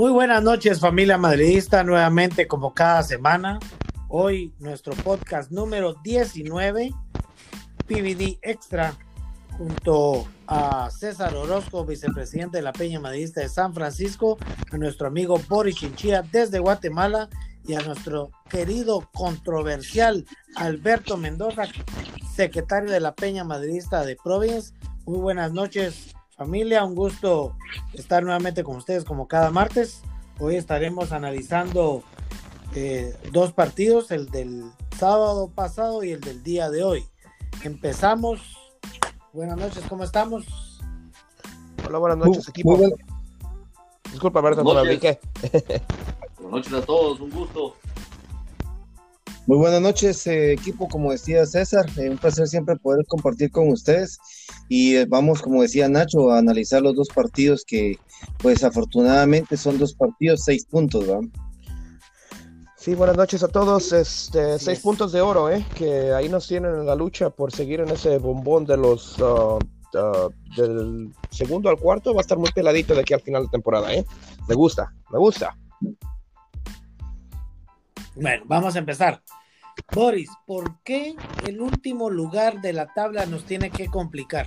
Muy buenas noches familia madridista, nuevamente como cada semana. Hoy nuestro podcast número 19, PVD Extra, junto a César Orozco, vicepresidente de la Peña Madridista de San Francisco, a nuestro amigo Boris Chinchilla desde Guatemala y a nuestro querido controversial Alberto Mendoza, secretario de la Peña Madridista de Providence. Muy buenas noches familia, un gusto estar nuevamente con ustedes como cada martes. Hoy estaremos analizando eh, dos partidos, el del sábado pasado y el del día de hoy. Empezamos. Buenas noches, ¿cómo estamos? Hola, buenas noches, equipo. Disculpa, Berta, no Buenas noches a todos, un gusto. Muy buenas noches, eh, equipo. Como decía César, eh, un placer siempre poder compartir con ustedes. Y vamos, como decía Nacho, a analizar los dos partidos que, pues afortunadamente, son dos partidos, seis puntos. Sí, buenas noches a todos. Este, seis puntos de oro, ¿eh? Que ahí nos tienen en la lucha por seguir en ese bombón de los. Uh, uh, del segundo al cuarto va a estar muy peladito de aquí al final de temporada, ¿eh? Me gusta, me gusta. Bueno, vamos a empezar. Boris, ¿por qué el último lugar de la tabla nos tiene que complicar?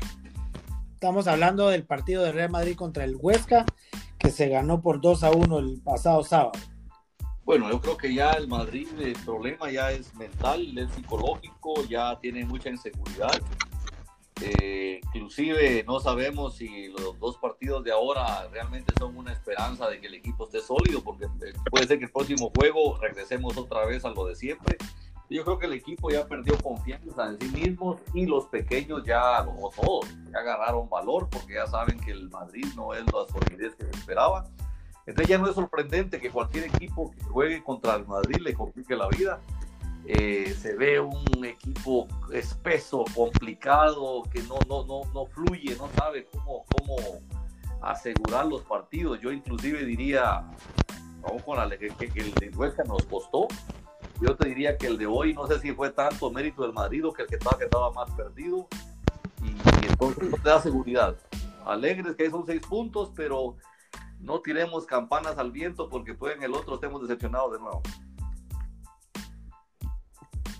Estamos hablando del partido de Real Madrid contra el Huesca, que se ganó por 2 a 1 el pasado sábado. Bueno, yo creo que ya el Madrid, el problema ya es mental, es psicológico, ya tiene mucha inseguridad. Eh, inclusive no sabemos si los dos partidos de ahora realmente son una esperanza de que el equipo esté sólido, porque puede ser que el próximo juego regresemos otra vez a lo de siempre yo creo que el equipo ya perdió confianza en sí mismos y los pequeños ya, o todos, ya agarraron valor porque ya saben que el Madrid no es la solidez que se esperaba. Entonces ya no es sorprendente que cualquier equipo que juegue contra el Madrid le complique la vida. Eh, se ve un equipo espeso, complicado, que no, no, no, no fluye, no sabe cómo, cómo asegurar los partidos. Yo inclusive diría, vamos con la que, que el Huesca nos costó, yo te diría que el de hoy, no sé si fue tanto mérito del Madrid o que el que estaba, que estaba más perdido. Y, entonces no te da seguridad. Alegres que son seis puntos, pero no tiremos campanas al viento porque pueden el otro estemos decepcionados de nuevo.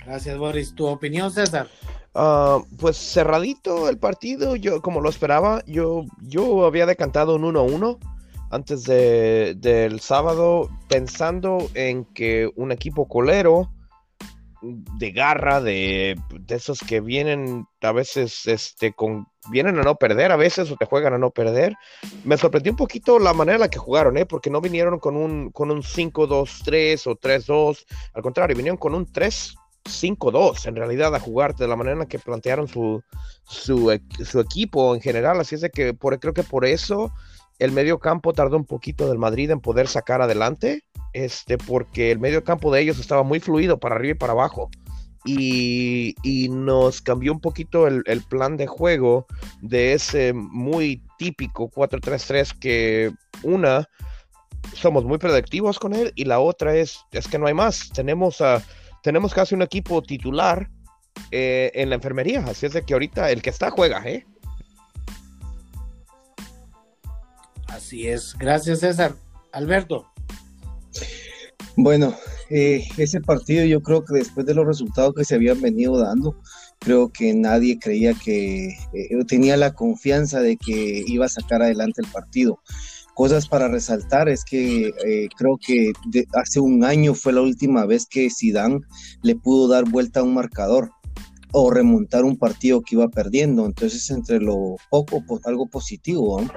Gracias, Boris. ¿Tu opinión, César? Ah, pues cerradito el partido, yo como lo esperaba, yo, yo había decantado un 1-1 antes de, del sábado pensando en que un equipo colero de garra, de, de, esos que vienen a veces, este, con, vienen a no perder a veces o te juegan a no perder. Me sorprendió un poquito la manera en la que jugaron, ¿eh? porque no vinieron con un, con un 5-2-3 o 3-2, al contrario, vinieron con un 3-5-2 en realidad a jugar de la manera en la que plantearon su, su, su equipo en general, así es de que por, creo que por eso el medio campo tardó un poquito del Madrid en poder sacar adelante, este, porque el medio campo de ellos estaba muy fluido para arriba y para abajo. Y, nos cambió un poquito el, plan de juego de ese muy típico 4-3-3 que una, somos muy predictivos con él y la otra es, es que no hay más. Tenemos, a, tenemos casi un equipo titular eh, en la enfermería, así es de que ahorita el que está juega, ¿eh? Así es. Gracias, César. Alberto. Bueno, eh, ese partido yo creo que después de los resultados que se habían venido dando, creo que nadie creía que eh, tenía la confianza de que iba a sacar adelante el partido. Cosas para resaltar es que eh, creo que hace un año fue la última vez que Zidane le pudo dar vuelta a un marcador o remontar un partido que iba perdiendo. Entonces, entre lo poco, pues, algo positivo. ¿no?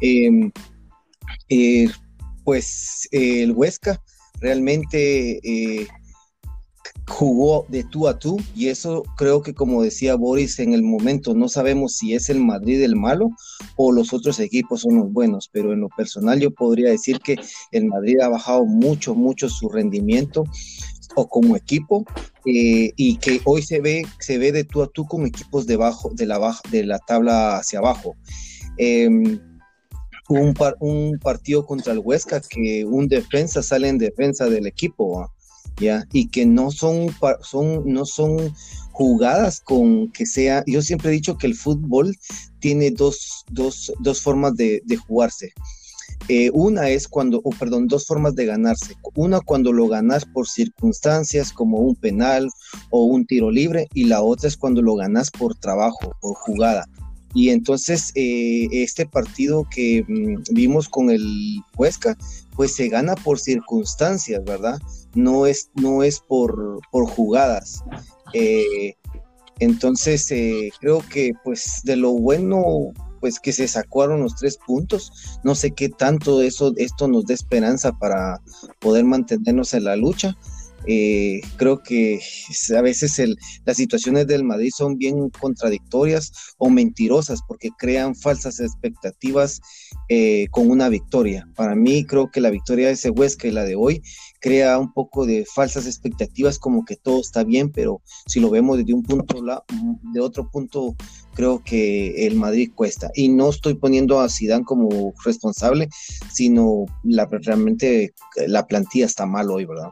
Em, eh, pues el Huesca realmente eh, jugó de tú a tú y eso creo que como decía Boris en el momento no sabemos si es el Madrid el malo o los otros equipos son los buenos, pero en lo personal yo podría decir que el Madrid ha bajado mucho, mucho su rendimiento o como equipo eh, y que hoy se ve, se ve de tú a tú con equipos debajo de la, de la tabla hacia abajo. Un, un partido contra el Huesca que un defensa sale en defensa del equipo, ¿ya? Y que no son, son, no son jugadas con que sea, yo siempre he dicho que el fútbol tiene dos, dos, dos formas de, de jugarse. Eh, una es cuando, o perdón, dos formas de ganarse. Una cuando lo ganas por circunstancias como un penal o un tiro libre y la otra es cuando lo ganas por trabajo, por jugada. Y entonces eh, este partido que mm, vimos con el Huesca, pues se gana por circunstancias, ¿verdad? No es, no es por, por jugadas. Eh, entonces creo que pues de lo bueno pues que se sacaron los tres puntos. No sé qué tanto eso, esto nos dé esperanza para poder mantenernos en la lucha. Eh, creo que a veces el, las situaciones del Madrid son bien contradictorias o mentirosas porque crean falsas expectativas eh, con una victoria. Para mí creo que la victoria de ese Huesca y la de hoy crea un poco de falsas expectativas como que todo está bien, pero si lo vemos desde un punto, de otro punto, creo que el Madrid cuesta. Y no estoy poniendo a Zidane como responsable, sino la, realmente la plantilla está mal hoy, ¿verdad?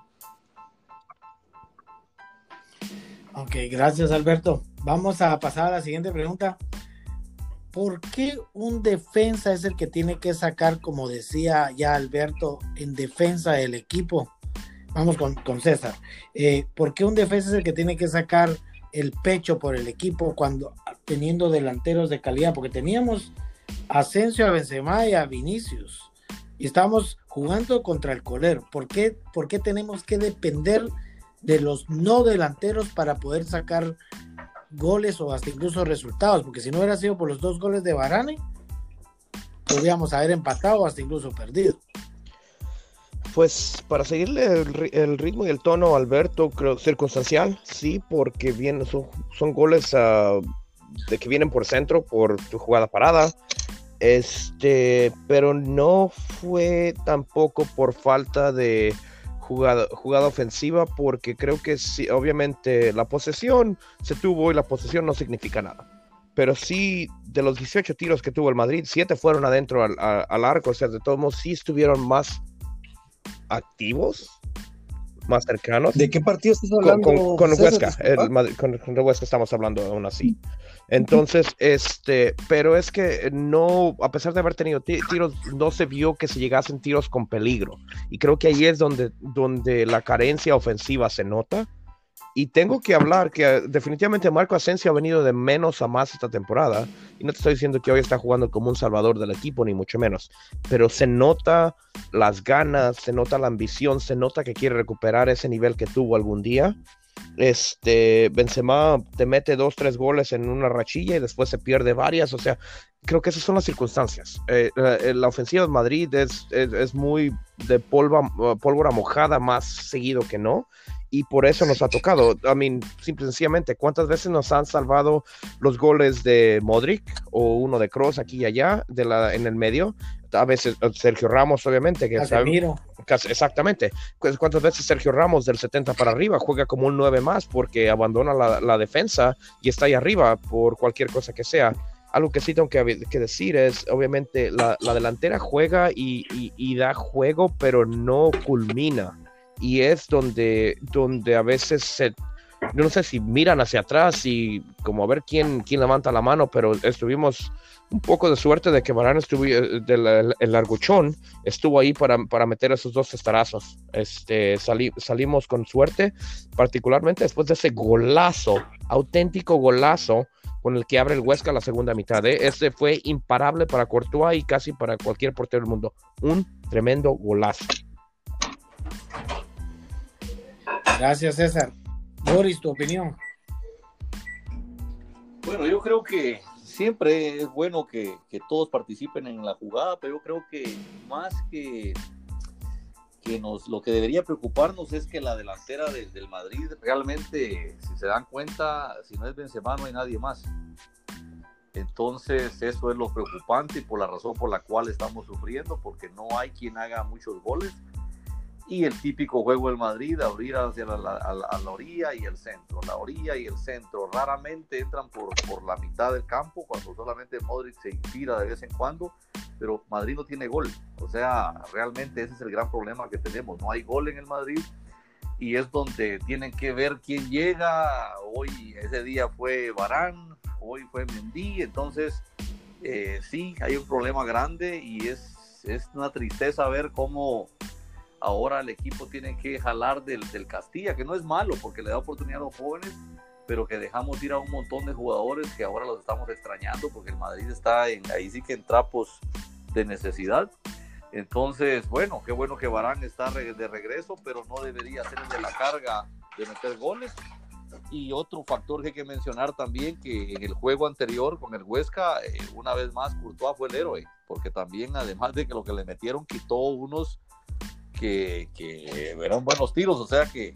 Ok, gracias Alberto. Vamos a pasar a la siguiente pregunta. ¿Por qué un defensa es el que tiene que sacar, como decía ya Alberto, en defensa del equipo? Vamos con, César. Eh, ¿Por qué un defensa es el que tiene que sacar el pecho por el equipo cuando teniendo delanteros de calidad? Porque teníamos Asensio, a Benzema y a Vinicius. Y estamos jugando contra el colero. ¿Por qué, ¿Por qué tenemos que depender de los no delanteros para poder sacar goles o hasta incluso resultados, porque si no hubiera sido por los dos goles de Barane, podríamos haber empatado o hasta incluso perdido. Pues para seguirle el, ritmo y el tono, Alberto, creo circunstancial, sí, porque vienen, son, goles ah, de que vienen por centro, por tu jugada parada, este, pero no fue tampoco por falta de jugada, jugada ofensiva porque creo que sí, obviamente la posesión se tuvo y la posesión no significa nada. Pero sí, de los 18 tiros que tuvo el Madrid, 7 fueron adentro al, al arco, o sea, de todos modos sí estuvieron más activos, más cercanos. ¿De qué partido estás hablando? Con, con, Huesca, con, con, Huesca estamos hablando aún así. Entonces, este, pero es que no, a pesar de haber tenido tiros, no se vio que se llegasen tiros con peligro. Y creo que ahí es donde, donde la carencia ofensiva se nota. Y tengo que hablar que eh, definitivamente Marco Asensio ha venido de menos a más esta temporada. Y no te estoy diciendo que hoy está jugando como un salvador del equipo, ni mucho menos. Pero se nota las ganas, se nota la ambición, se nota que quiere recuperar ese nivel que tuvo algún día. Este, Benzema te mete dos, tres goles en una rachilla y después se pierde varias. O sea, creo que esas son las circunstancias. Eh, eh, la, ofensiva de Madrid es, es, muy de pólvora mojada más seguido que no y por eso nos ha tocado. I mean, simple sencillamente, ¿cuántas veces nos han salvado los goles de Modric o uno de Cross aquí y allá de la, en el medio? A veces eh, Sergio Ramos, obviamente. Que exactamente. ¿Cuántas veces Sergio Ramos del 70 para arriba juega como un 9 más porque abandona la, defensa y está ahí arriba por cualquier cosa que sea? Algo que sí tengo que, decir es, obviamente, la, delantera juega y, y da juego, pero no culmina y es donde, donde a veces se, no sé si miran hacia atrás y como a ver quién, quién levanta la mano, pero estuvimos un poco de suerte de que Marán estuvo, eh, del el larguchón, estuvo ahí para, para meter esos dos estarazos. Este, salimos con suerte, particularmente después de ese golazo, auténtico golazo con el que abre el Huesca la segunda mitad. ¿eh? Ese fue imparable para Courtois y casi para cualquier portero del mundo. Un tremendo golazo. Gracias, César. Boris, tu opinión. Bueno, yo creo que siempre es bueno que, todos participen en la jugada, pero yo creo que más que, que nos, lo que debería preocuparnos es que la delantera del Madrid realmente, si se dan cuenta, si no es Benzema no hay nadie más. Entonces eso es lo preocupante y por la razón por la cual estamos sufriendo, porque no hay quien haga muchos goles y el típico juego del Madrid, abrir hacia la, la, orilla y el centro, la orilla y el centro. Raramente entran por, por la mitad del campo, cuando solamente Modric se inspira de vez en cuando, pero Madrid no tiene gol. O sea, realmente ese es el gran problema que tenemos. No hay gol en el Madrid y es donde tienen que ver quién llega. Hoy, ese día fue Barán, hoy fue Mendy, entonces eh, sí, hay un problema grande y es es una tristeza ver cómo ahora el equipo tiene que jalar del, del Castilla, que no es malo porque le da oportunidad a los jóvenes, pero que dejamos ir a un montón de jugadores que ahora los estamos extrañando porque el Madrid está en, ahí sí que en trapos de necesidad. Entonces, bueno, qué bueno que Barán está de regreso, pero no debería ser de la carga de meter goles. Y otro factor que hay que mencionar también, que en el juego anterior con el Huesca, eh, una vez más Courtois fue el héroe, porque también además de que lo que le metieron quitó unos que, que eran buenos tiros, o sea que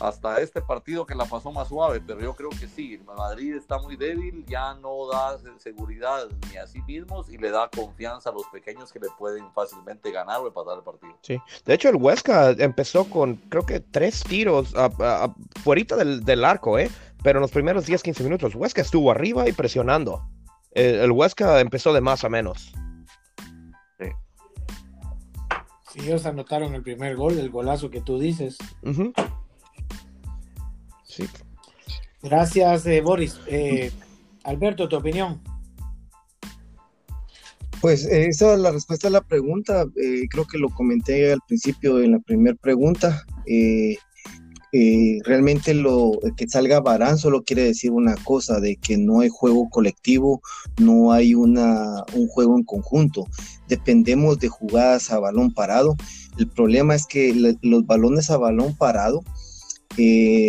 hasta este partido que la pasó más suave, pero yo creo que sí, Madrid está muy débil, ya no da seguridad ni a sí mismos y le da confianza a los pequeños que le pueden fácilmente ganar o empatar el partido. Sí, de hecho el Huesca empezó con creo que tres tiros a, fuera del, del, arco, ¿eh? pero en los primeros 10-15 minutos Huesca estuvo arriba y presionando. El, Huesca empezó de más a menos. Ellos anotaron el primer gol, el golazo que tú dices. Gracias, eh, Boris. Eh, Alberto, tu opinión. Pues esa es la respuesta a la pregunta. Eh, creo que lo comenté al principio en la primera pregunta. Realmente lo que salga Barán solo quiere decir una cosa, de que no hay juego colectivo, no hay una, un juego en conjunto. Dependemos de jugadas a balón parado. El problema es que los balones a balón parado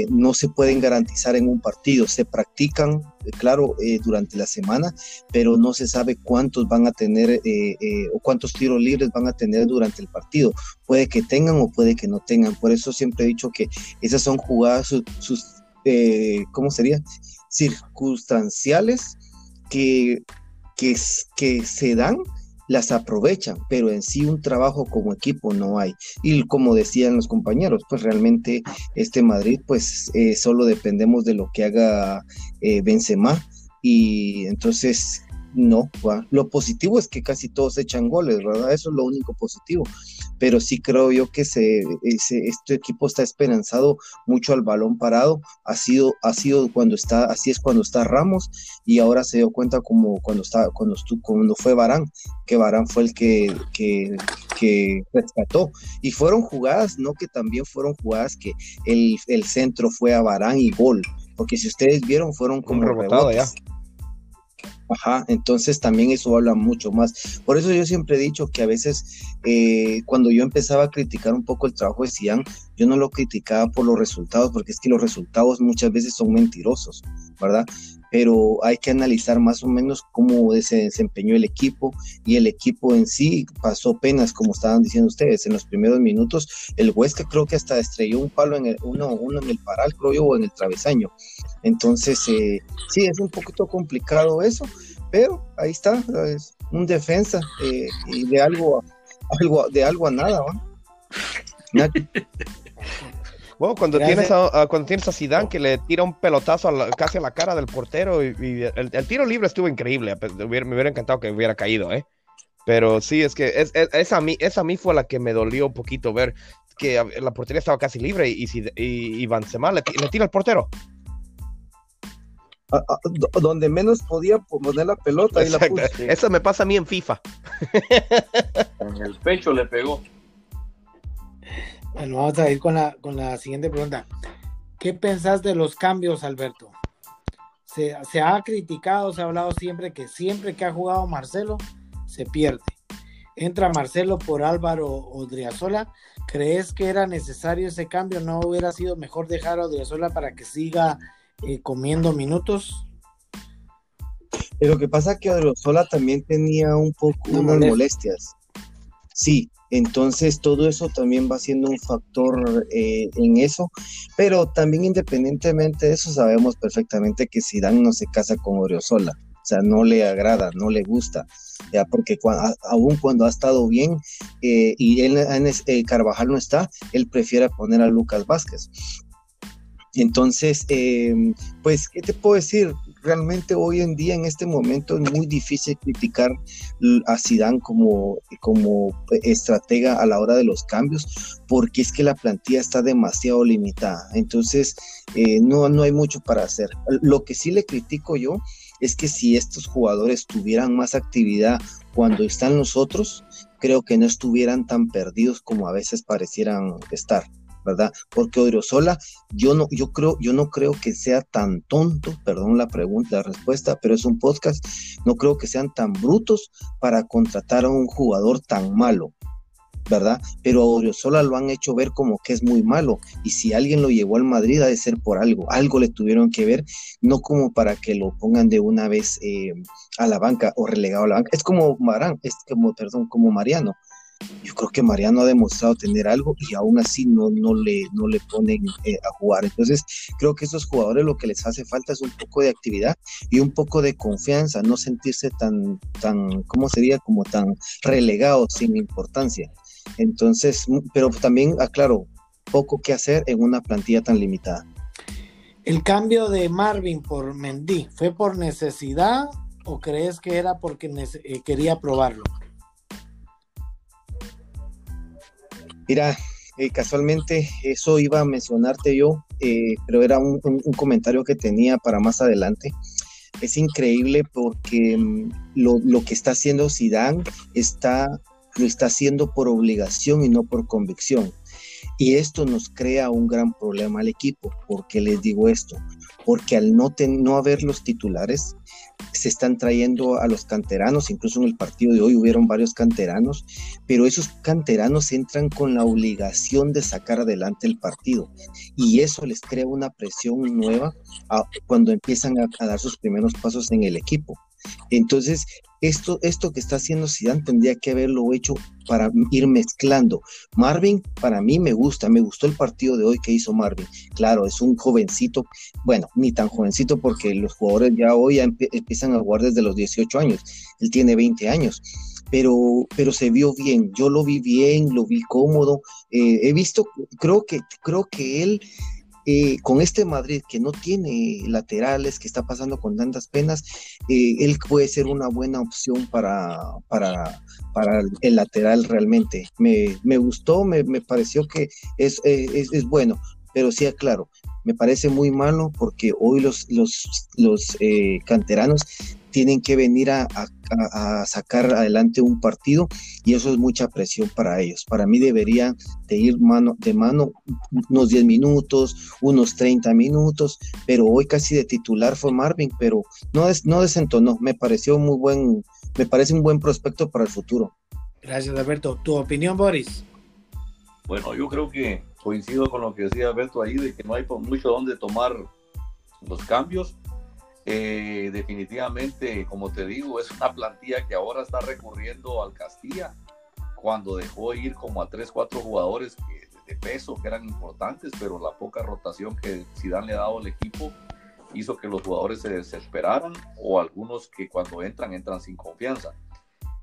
no se pueden garantizar en un partido. Se practican, eh, claro, eh, durante la semana, pero no se sabe cuántos van a tener eh, o cuántos tiros libres van a tener durante el partido. Puede que tengan o puede que no tengan. Por eso siempre he dicho que esas son jugadas, sus, ¿cómo sería? Circunstanciales que, que se dan las aprovechan, pero en sí un trabajo como equipo no hay. Y como decían los compañeros, pues realmente este Madrid, pues eh, solo dependemos de lo que haga eh, Benzema y entonces no, lo positivo es que casi todos echan goles, ¿verdad? Eso es lo único positivo. Pero sí creo yo que se, este equipo está esperanzado mucho al balón parado. Ha sido, ha sido cuando está, así es cuando está Ramos, y ahora se dio cuenta como cuando está, cuando, estuvo, cuando fue Barán, que Barán fue el que, que, que rescató. Y fueron jugadas, no que también fueron jugadas que el, el centro fue a Barán y gol. Porque si ustedes vieron, fueron como rebotes. Ajá, entonces también eso habla mucho más. Por eso yo siempre he dicho que a veces eh, cuando yo empezaba a criticar un poco el trabajo de Cian, yo no lo criticaba por los resultados, porque es que los resultados muchas veces son mentirosos, ¿verdad? Pero hay que analizar más o menos cómo se desempeñó el equipo y el equipo en sí pasó penas, como estaban diciendo ustedes, en los primeros minutos el Huesca creo que hasta estrelló un palo en el, uno, uno en el paral, creo yo, o en el travesaño. Entonces, eh, sí, es un poquito complicado eso, pero ahí está, es un defensa eh, y de algo, algo, de algo a nada, ¿va? Bueno, cuando tienes, a, cuando tienes a Zidane que le tira un pelotazo casi a la cara del portero y, el, tiro libre estuvo increíble. Me hubiera, encantado que hubiera caído, ¿eh? Pero sí, es que es, esa, a mí, esa a mí fue la que me dolió un poquito ver que la portería estaba casi libre y, y, y Van le, tira al portero. donde menos podía poner la pelota. Y la Eso me pasa a mí en FIFA. En el pecho le pegó. Bueno, vamos a ir con la, con la siguiente pregunta. ¿Qué pensás de los cambios, Alberto? Se, ha criticado, se ha hablado siempre que siempre que ha jugado Marcelo, se pierde. Entra Marcelo por Álvaro Odriazola. ¿Crees que era necesario ese cambio? ¿No hubiera sido mejor dejar a Odriazola para que siga eh, comiendo minutos? Lo que pasa es que Odriazola también tenía un poco unas molestias. Sí, entonces, todo eso también va siendo un factor eh, en eso, pero también independientemente de eso, sabemos perfectamente que Zidane no se casa con Oriozola, o sea, no le agrada, no le gusta, ya porque aún cuando ha estado bien eh, y él, eh, Carvajal no está, él prefiere poner a Lucas Vázquez. Entonces, pues, ¿qué te puedo decir? Realmente hoy en día, en este momento, es muy difícil criticar a Zidane como, como estratega a la hora de los cambios, porque es que la plantilla está demasiado limitada. Entonces, eh, no, no hay mucho para hacer. Lo que sí le critico yo es que si estos jugadores tuvieran más actividad cuando están los otros, creo que no estuvieran tan perdidos como a veces parecieran estar. ¿Verdad? Porque Odriozola, yo no, yo creo, yo no creo que sea tan tonto, perdón la pregunta, la respuesta, pero es un podcast, no creo que sean tan brutos para contratar a un jugador tan malo. ¿verdad? Pero a Odriozola lo han hecho ver como que es muy malo. Y si alguien lo llevó al Madrid, ha de ser por algo. Algo le tuvieron que ver, no como para que lo pongan de una vez eh, a la banca o relegado a la banca. Es como Marán, es como, perdón, como Mariano yo creo que Mariano ha demostrado tener algo y aún así no, no, le, no le ponen eh, a jugar. Entonces, creo que a estos jugadores lo que les hace falta es un poco de actividad y un poco de confianza, no sentirse tan, tan ¿cómo sería? Como tan relegados sin importancia. Entonces, pero también, aclaro, poco que hacer en una plantilla tan limitada. ¿El cambio de Marvin por Mendy fue por necesidad o crees que era porque eh, quería probarlo? Mira, eh, casualmente eso iba a mencionarte yo, eh, pero era un, comentario que tenía para más adelante. Es increíble porque mm, lo, que está haciendo Zidane está, lo está haciendo por obligación y no por convicción. Y esto nos crea un gran problema al equipo. ¿Por qué les digo esto? Porque al no, no haber los titulares, se están trayendo a los canteranos, incluso en el partido de hoy hubieron varios canteranos, pero esos canteranos entran con la obligación de sacar adelante el partido y eso les crea una presión nueva cuando empiezan a dar sus primeros pasos en el equipo. Entonces, esto, esto que está haciendo Zidane tendría que haberlo hecho para ir mezclando. Marvin, para mí me gusta, me gustó el partido de hoy que hizo Marvin. Claro, es un jovencito, bueno, ni tan jovencito porque los jugadores ya hoy empiezan a jugar desde los 18 años. Él tiene 20 años. Pero, pero se vio bien, yo lo vi bien, lo vi cómodo. Eh, he visto, creo que, creo que él eh, con este Madrid que no tiene laterales, que está pasando con tantas penas, eh, él puede ser una buena opción para, para, para el lateral realmente. Me, gustó, me, pareció que es, es, es, bueno, pero sí, claro, me parece muy malo porque hoy los, los, los eh, canteranos tienen que venir a, sacar adelante un partido y eso es mucha presión para ellos. Para mí deberían de ir mano de mano unos 10 minutos, unos 30 minutos, pero hoy casi de titular fue Marvin, pero no, no desentonó, me pareció muy buen, me parece un buen prospecto para el futuro. Gracias Alberto. ¿Tu opinión, Boris? Bueno, yo creo que coincido con lo que decía Alberto ahí, de que no hay mucho donde tomar los cambios eh, definitivamente, como te digo, es una plantilla que ahora está recurriendo al Castilla cuando dejó ir como a tres, cuatro jugadores de peso que eran importantes, pero la poca rotación que Zidane le ha dado al equipo hizo que los jugadores se desesperaran o algunos que cuando entran entran sin confianza.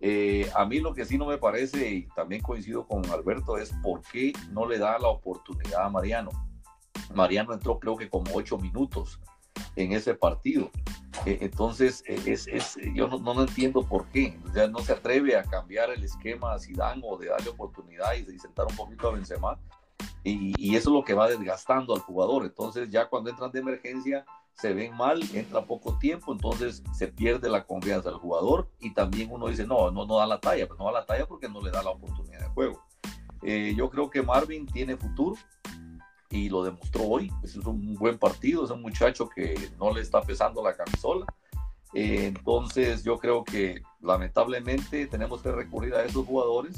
Eh, a mí lo que sí no me parece, y también coincido con Alberto, es por qué no le da la oportunidad a Mariano. Mariano entró creo que como ocho minutos en ese partido. E, entonces, e, es, es, yo no, no, entiendo por qué. Ya no se atreve a cambiar el esquema a Zidane o de darle oportunidad y de sentar un poquito a Benzema. Y, y, eso es lo que va desgastando al jugador. Entonces, ya cuando entran de emergencia, se ven mal, entra poco tiempo, entonces se pierde la confianza del jugador y también uno dice, no, no, no da la talla, pues no da la talla porque no le da la oportunidad de juego. Eh, yo creo que Marvin tiene futuro, y lo demostró hoy. Es un buen partido, es un muchacho que no le está pesando la camisola. Eh, entonces yo creo que lamentablemente tenemos que recurrir a esos jugadores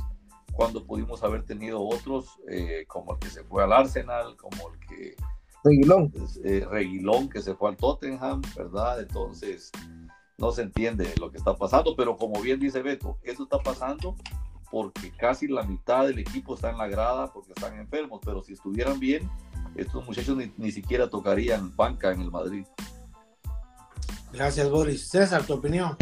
cuando pudimos haber tenido otros, eh, como el que se fue al Arsenal, como el que... Reguilón. Eh, Reguilón, que se fue al Tottenham, ¿verdad? Entonces no se entiende lo que está pasando, pero como bien dice Beto, eso está pasando porque casi la mitad del equipo está en la grada porque están enfermos, pero si estuvieran bien, estos muchachos ni, siquiera tocarían banca en el Madrid. Gracias, Boris. César, tu opinión.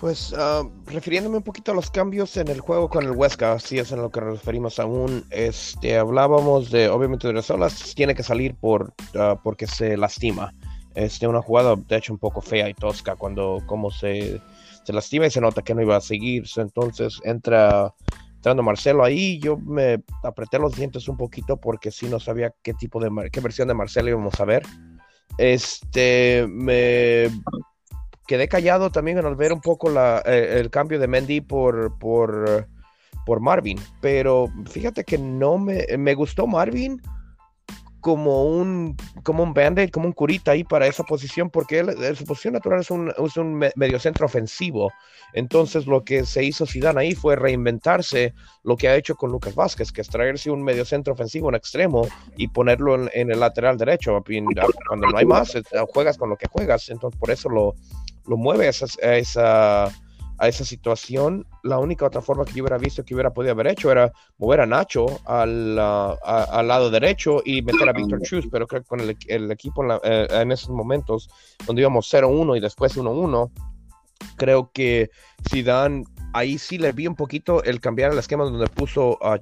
Pues ah, refiriéndome un poquito a los cambios en el juego con el Huesca, si es en lo que nos referimos aún, este, hablábamos de, obviamente, de Resolas, tiene que salir por, uh, porque se lastima. Este, una jugada, de hecho, un poco fea y tosca cuando como se, se lastima y se nota que no iba a seguir. Entonces entra entrando Marcelo ahí, yo me apreté los dientes un poquito porque sí no sabía qué tipo de, qué versión de Marcelo íbamos a ver. Este, me quedé callado también al ver un poco la, eh, el cambio de Mendy por, por por Marvin. Pero fíjate que no me, me gustó Marvin como un, como un band como un curita ahí para esa posición, porque él, su posición natural es un, es un mediocentro ofensivo. Entonces lo que se hizo Zidane ahí fue reinventarse lo que ha hecho con Lucas Vázquez, que es traerse un mediocentro ofensivo en extremo y ponerlo en, el lateral derecho. Cuando no hay más, eh, juegas con lo que juegas. Entonces por eso lo, lo mueve a esa situación, la única otra forma que yo hubiera visto que hubiera podido haber hecho era mover a Nacho al, al lado derecho y meter a Víctor Chus, pero creo que con el, el equipo en, eh, en, esos momentos donde íbamos 0-1 y después 1-1, creo que Zidane ahí sí le vi un poquito el cambiar el esquema donde puso a,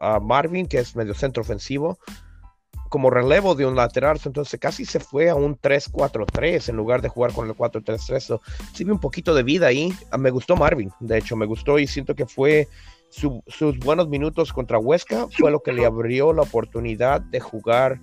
a Marvin, que es medio centro ofensivo, como relevo de un lateral, entonces casi se fue a un 3-4-3 en lugar de jugar con el 4-3-3. sí vi un poquito de vida ahí. Ah, me gustó Marvin, de hecho, me gustó y siento que fue sus buenos minutos contra Huesca, fue lo que le abrió la oportunidad de jugar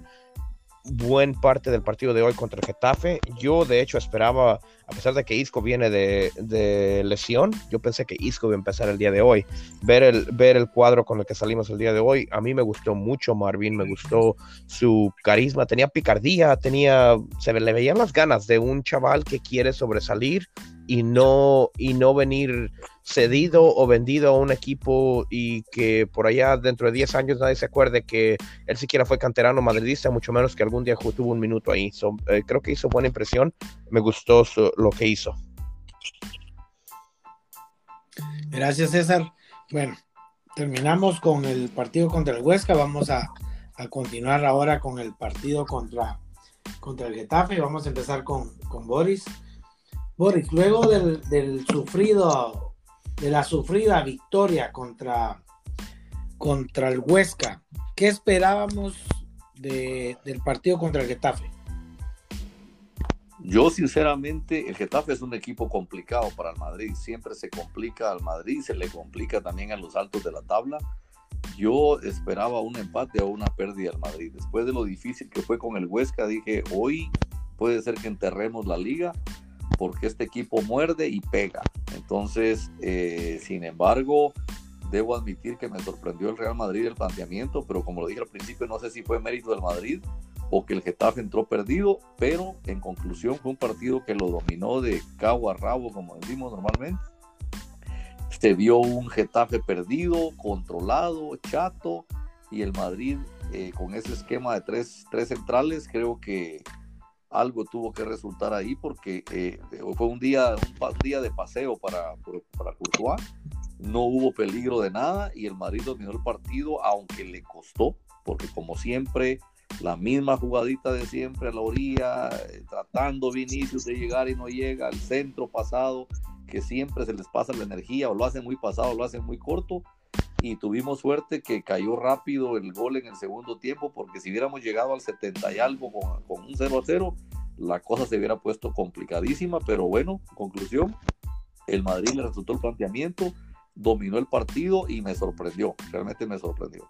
buen parte del partido de hoy contra el Getafe. Yo, de hecho, esperaba, a pesar de que Isco viene de, lesión, yo pensé que Isco iba a empezar el día de hoy. Ver el, ver el cuadro con el que salimos el día de hoy, a mí me gustó mucho Marvin, me gustó su carisma, tenía picardía, tenía, se le veían las ganas de un chaval que quiere sobresalir y no, y no venir cedido o vendido a un equipo y que por allá dentro de 10 años nadie se acuerde que él siquiera fue canterano madridista, mucho menos que algún día tuvo un minuto ahí. Eh, creo que hizo buena impresión, me gustó lo que hizo. Gracias César. Bueno, terminamos con el partido contra el Huesca, vamos a, continuar ahora con el partido contra, contra el Getafe, vamos a empezar con, con Boris. Boris, luego del, sufrido, de la sufrida victoria contra, contra el Huesca, ¿qué esperábamos del partido contra el Getafe? Yo sinceramente, el Getafe es un equipo complicado para el Madrid, siempre se complica al Madrid, se le complica también a los altos de la tabla. Yo esperaba un empate o una pérdida al Madrid. Después de lo difícil que fue con el Huesca, dije, hoy puede ser que enterremos la liga porque este equipo muerde y pega. Entonces, eh, sin embargo, debo admitir que me sorprendió el Real Madrid el planteamiento, pero como lo dije al principio, no sé si fue mérito del Madrid o que el Getafe entró perdido, pero en conclusión fue un partido que lo dominó de cabo a rabo, como decimos normalmente. Se vio un Getafe perdido, controlado, chato, y el Madrid eh, con ese esquema de tres, tres centrales, creo que algo tuvo que resultar ahí porque eh, fue un día, un, día de paseo para, para Courtois. No hubo peligro de nada y el Madrid dominó el partido, aunque le costó, porque como siempre, la misma jugadita de siempre a la orilla, eh, tratando Vinicius de llegar y no llega, al centro pasado, que siempre se les pasa la energía, o lo hacen muy pasado, o lo hacen muy corto, y tuvimos suerte que cayó rápido el gol en el segundo tiempo, porque si hubiéramos llegado al 70 y algo con, un 0 a 0, la cosa se hubiera puesto complicadísima, pero bueno, conclusión, el Madrid le resultó el planteamiento, dominó el partido y me sorprendió, realmente me sorprendió.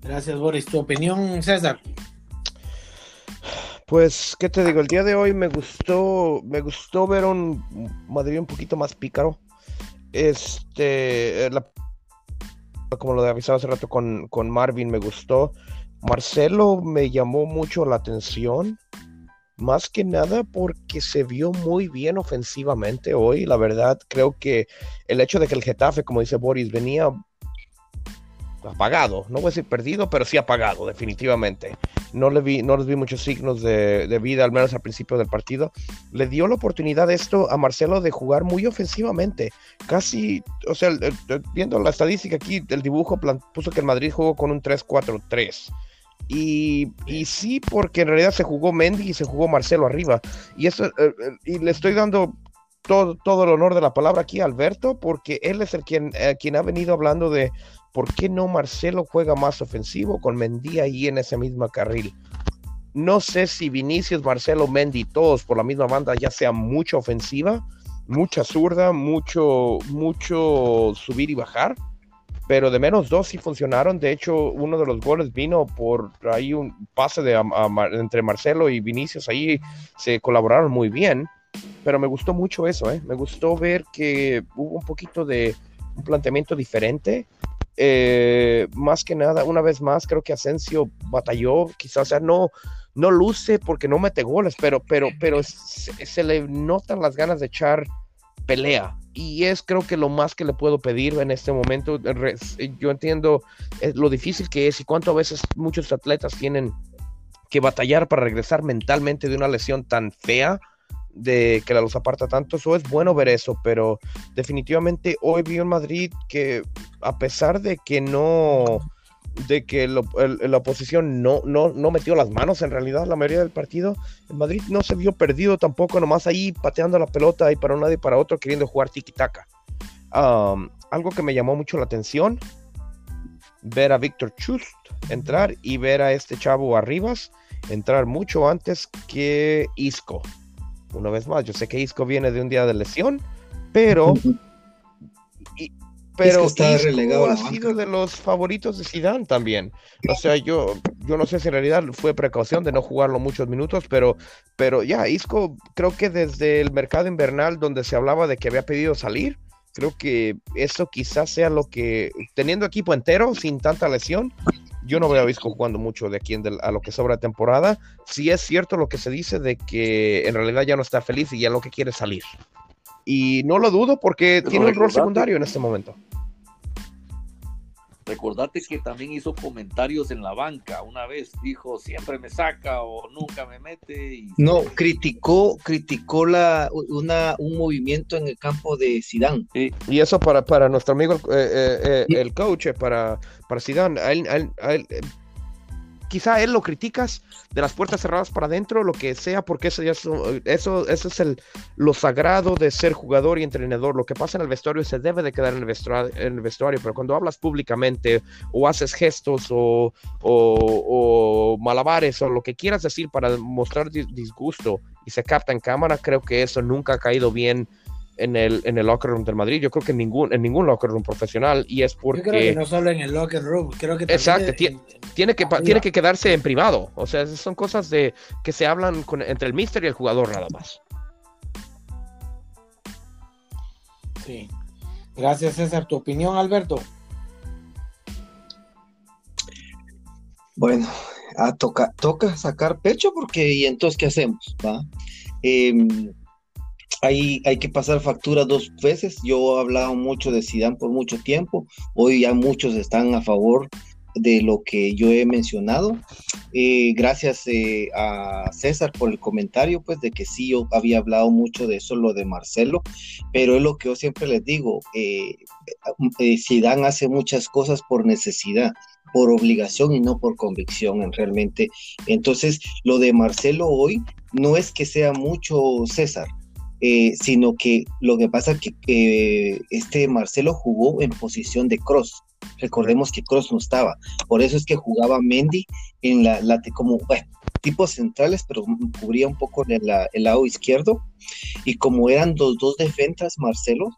Gracias, Boris. ¿Tu opinión, César? Pues, ¿qué te digo? El día de hoy me gustó, me gustó ver un Madrid un poquito más pícaro. Este, la como lo avisaba hace rato con, con Marvin, me gustó. Marcelo me llamó mucho la atención, más que nada porque se vio muy bien ofensivamente hoy. La verdad, creo que el hecho de que el Getafe, como dice Boris, venía apagado, no voy a decir perdido, pero sí apagado, definitivamente. No le vi, no les vi muchos signos de, vida, al menos al principio del partido. Le dio la oportunidad esto a Marcelo de jugar muy ofensivamente. Casi, o sea, viendo la estadística aquí, el dibujo puso que el Madrid jugó con un 3-4-3. Y, y, sí, porque en realidad se jugó Mendy y se jugó Marcelo arriba. Y eso, eh, eh, y le estoy dando todo, todo el honor de la palabra aquí a Alberto, porque él es el quien, eh, quien ha venido hablando de ¿por qué no Marcelo juega más ofensivo con Mendy ahí en ese mismo carril? No sé si Vinicius, Marcelo, Mendy, todos por la misma banda ya sea mucha ofensiva, mucha zurda, mucho, mucho subir y bajar, pero de menos dos sí funcionaron. De hecho, uno de los goles vino por ahí un pase de, entre Marcelo y Vinicius, ahí se colaboraron muy bien, pero me gustó mucho eso, ¿eh? me gustó ver que hubo un poquito de planteamiento diferente. Eh, más que nada, una vez más, creo que Asensio batalló, quizás, o sea, no, no luce porque no mete goles, pero, pero, pero se, le notan las ganas de echar pelea. Y es creo que lo más que le puedo pedir en este momento. Yo entiendo eh, lo difícil que es y cuánto a veces muchos atletas tienen que batallar para regresar mentalmente de una lesión tan fea de que la los aparta tanto. Eso es bueno ver eso, pero definitivamente hoy vi en Madrid que a pesar de que no de que la oposición no, no, no, metió las manos en realidad la mayoría del partido, el Madrid no se vio perdido tampoco, nomás ahí pateando la pelota y para un lado y para otro queriendo jugar tiki-taka. algo que me llamó mucho la atención, ver a Víctor Chust entrar y ver a este chavo Arribas entrar mucho antes que Isco. Una vez más, yo sé que Isco viene de un día de lesión, pero pero está relegado ha sido de los favoritos de Zidane también. O sea, yo, yo no sé si en realidad fue precaución de no jugarlo muchos minutos, pero, pero ya, Isco creo que desde el mercado invernal donde se hablaba de que había pedido salir, creo que eso quizás sea lo que, teniendo equipo entero, sin tanta lesión, yo no veo a Isco jugando mucho de aquí en a lo que sobra de temporada. Si es cierto lo que se dice de que en realidad ya no está feliz y ya lo que quiere salir. Y no lo dudo porque tiene un rol secundario en este momento. Recordate que también hizo comentarios en la banca. Una vez dijo, siempre me saca o nunca me mete. No, criticó, criticó la, una, un movimiento en el campo de Sidán. Y eso para, para nuestro amigo eh, eh, eh, el coach, para, para Sidán, quizá él lo criticas de las puertas cerradas para adentro, lo que sea, porque eso ya es, eso, eso es el, lo sagrado de ser jugador y entrenador. Lo que pasa en el vestuario se debe de quedar en el vestuario, en el vestuario pero cuando hablas públicamente o haces gestos o, o, malabares o lo que quieras decir para mostrar disgusto y se capta en cámara, creo que eso nunca ha caído bien en el, en el locker room del Madrid. Yo creo que en ningún, en ningún locker room profesional y es porque... Yo creo que no solo en el locker room, creo que Exacto, tiene, que, tiene que quedarse en privado. O sea, son cosas de que se hablan entre el mister y el jugador nada más. Sí. Gracias César. ¿Tu opinión, Alberto? Bueno, a toca, toca sacar pecho porque ¿y entonces qué hacemos? ¿va? Em, hay, hay que pasar factura dos veces. Yo he hablado mucho de Sidán por mucho tiempo. Hoy ya muchos están a favor de lo que yo he mencionado. Eh, gracias eh, a César por el comentario, pues de que sí, yo había hablado mucho de eso, lo de Marcelo, pero es lo que yo siempre les digo, eh, Zidane hace muchas cosas por necesidad por obligación y no por convicción en realmente. Entonces, lo de Marcelo hoy no es que sea mucho César, eh, sino que lo que pasa es que este Marcelo jugó en posición de cross. Recordemos que Cross no estaba, por eso es que jugaba Mendy en la, como bueno, tipos centrales, pero cubría un poco el, el lado izquierdo. Y como eran dos, dos defensas, Marcelo,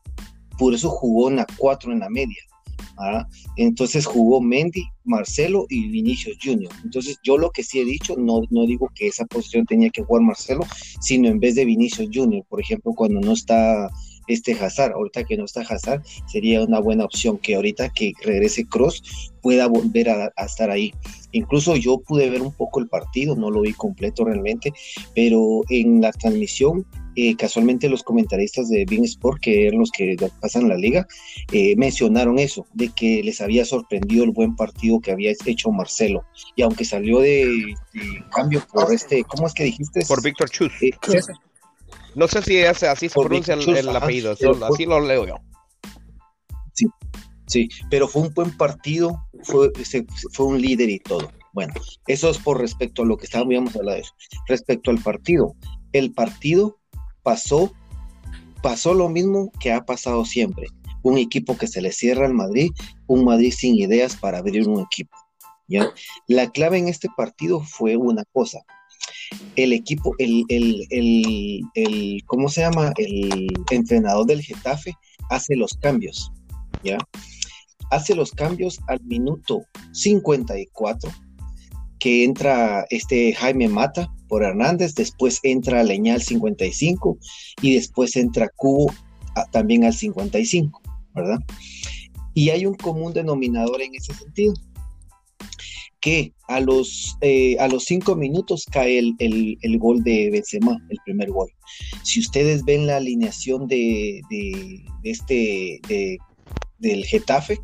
por eso jugó en la cuatro en la media. Entonces jugó Mendy, Marcelo y Vinicius Junior. Entonces yo lo que sí he dicho, no, no digo que esa posición tenía que jugar Marcelo, sino en vez de Vinicius Junior, por ejemplo, cuando no está este Hazard, ahorita que no está Hazard, sería una buena opción que ahorita que regrese Cross pueda volver a, a estar ahí. Incluso yo pude ver un poco el partido, no lo vi completo realmente, pero en la transmisión eh, casualmente los comentaristas de Bean Sport, que eran los que pasan la liga, eh, mencionaron eso, de que les había sorprendido el buen partido que había hecho Marcelo. Y aunque salió de, cambio por este, ¿cómo es que dijiste? Por Víctor Chus. Eh, no sé si así se pronuncia el, apellido, así lo leo yo. Sí, sí, pero fue un buen partido, fue, fue un líder y todo. Bueno, eso es por respecto a lo que estábamos hablando de eso. Respecto al partido, el partido pasó, pasó lo mismo que ha pasado siempre. Un equipo que se le cierra al Madrid, un Madrid sin ideas para abrir un equipo. ¿ya? La clave en este partido fue una cosa. El equipo, el, el, el, ¿cómo se llama? El entrenador del Getafe hace los cambios, ¿ya? Hace los cambios al minuto 54 que entra este Jaime Mata por Hernández, después entra Leñal 55 y después entra Cubo también al 55, ¿verdad? Y hay un común denominador en ese sentido, que a los, eh, a los cinco minutos cae el, el, gol de Benzema, el primer gol. Si ustedes ven la alineación de, de, este, de, del Getafe,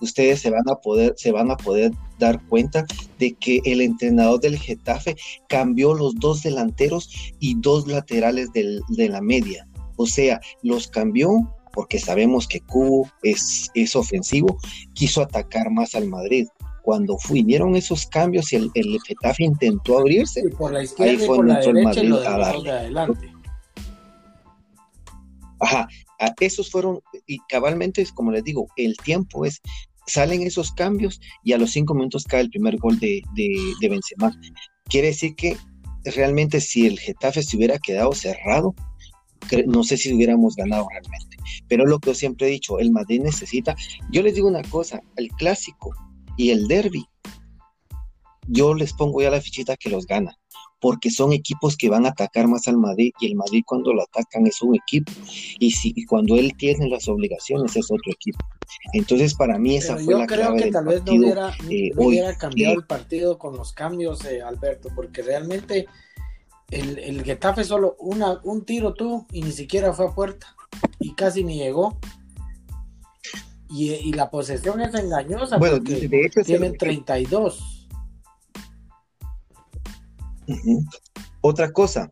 ustedes se van a poder, se van a poder dar cuenta de que el entrenador del Getafe cambió los dos delanteros y dos laterales de la media. O sea, los cambió porque sabemos que Cubo es, es ofensivo, quiso atacar más al Madrid. Cuando vinieron esos cambios y el, el Getafe intentó abrirse, por la izquierda ahí fue donde el Madrid a darle. adelante. Ajá, esos fueron, y cabalmente, es como les digo, el tiempo es, salen esos cambios y a los cinco minutos cae el primer gol de, de, Benzema. Quiere decir que realmente si el Getafe se hubiera quedado cerrado, no sé si hubiéramos ganado realmente. Pero lo que yo siempre he dicho, el Madrid necesita, yo les digo una cosa, el clásico y el derby, yo les pongo ya la fichita que los gana porque son equipos que van a atacar más al Madrid y el Madrid cuando lo atacan es un equipo y, si, cuando él tiene las obligaciones es otro equipo. Entonces para mí esa fue la clave que tal vez no hubiera, eh, hubiera cambiado el partido con los cambios, de Alberto, porque realmente el, el Getafe solo una, un tiro tuvo y ni siquiera fue a puerta y casi ni llegó. Y, la posesión es engañosa bueno, porque de hecho tienen 32 otra cosa,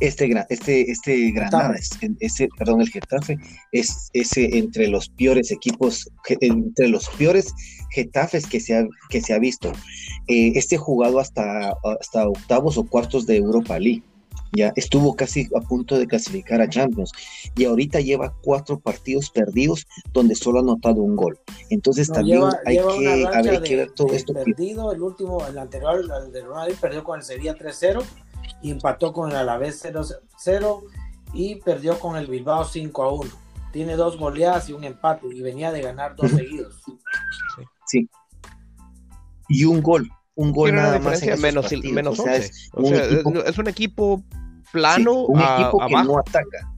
este, este, este Granada, ese, perdón, el Getafe, es ese entre los peores equipos, entre los peores Getafes que se ha, que se ha visto. Eh, este jugado hasta, hasta octavos o cuartos de Europa League. Ya estuvo casi a punto de clasificar a Champions y ahorita lleva cuatro partidos perdidos donde solo ha anotado un gol. Entonces también hay, que, ver todo esto. Perdido, el último, el anterior, el de Ronaldo, perdió con el Sevilla 3-0 y empató con el Alavés 0-0 y perdió con el Bilbao 5-1. Tiene dos goleadas y un empate y venía de ganar dos seguidos. Sí. Y un gol, un gol nada más menos, menos o sea, es, un equipo plano un equipo que no ataca.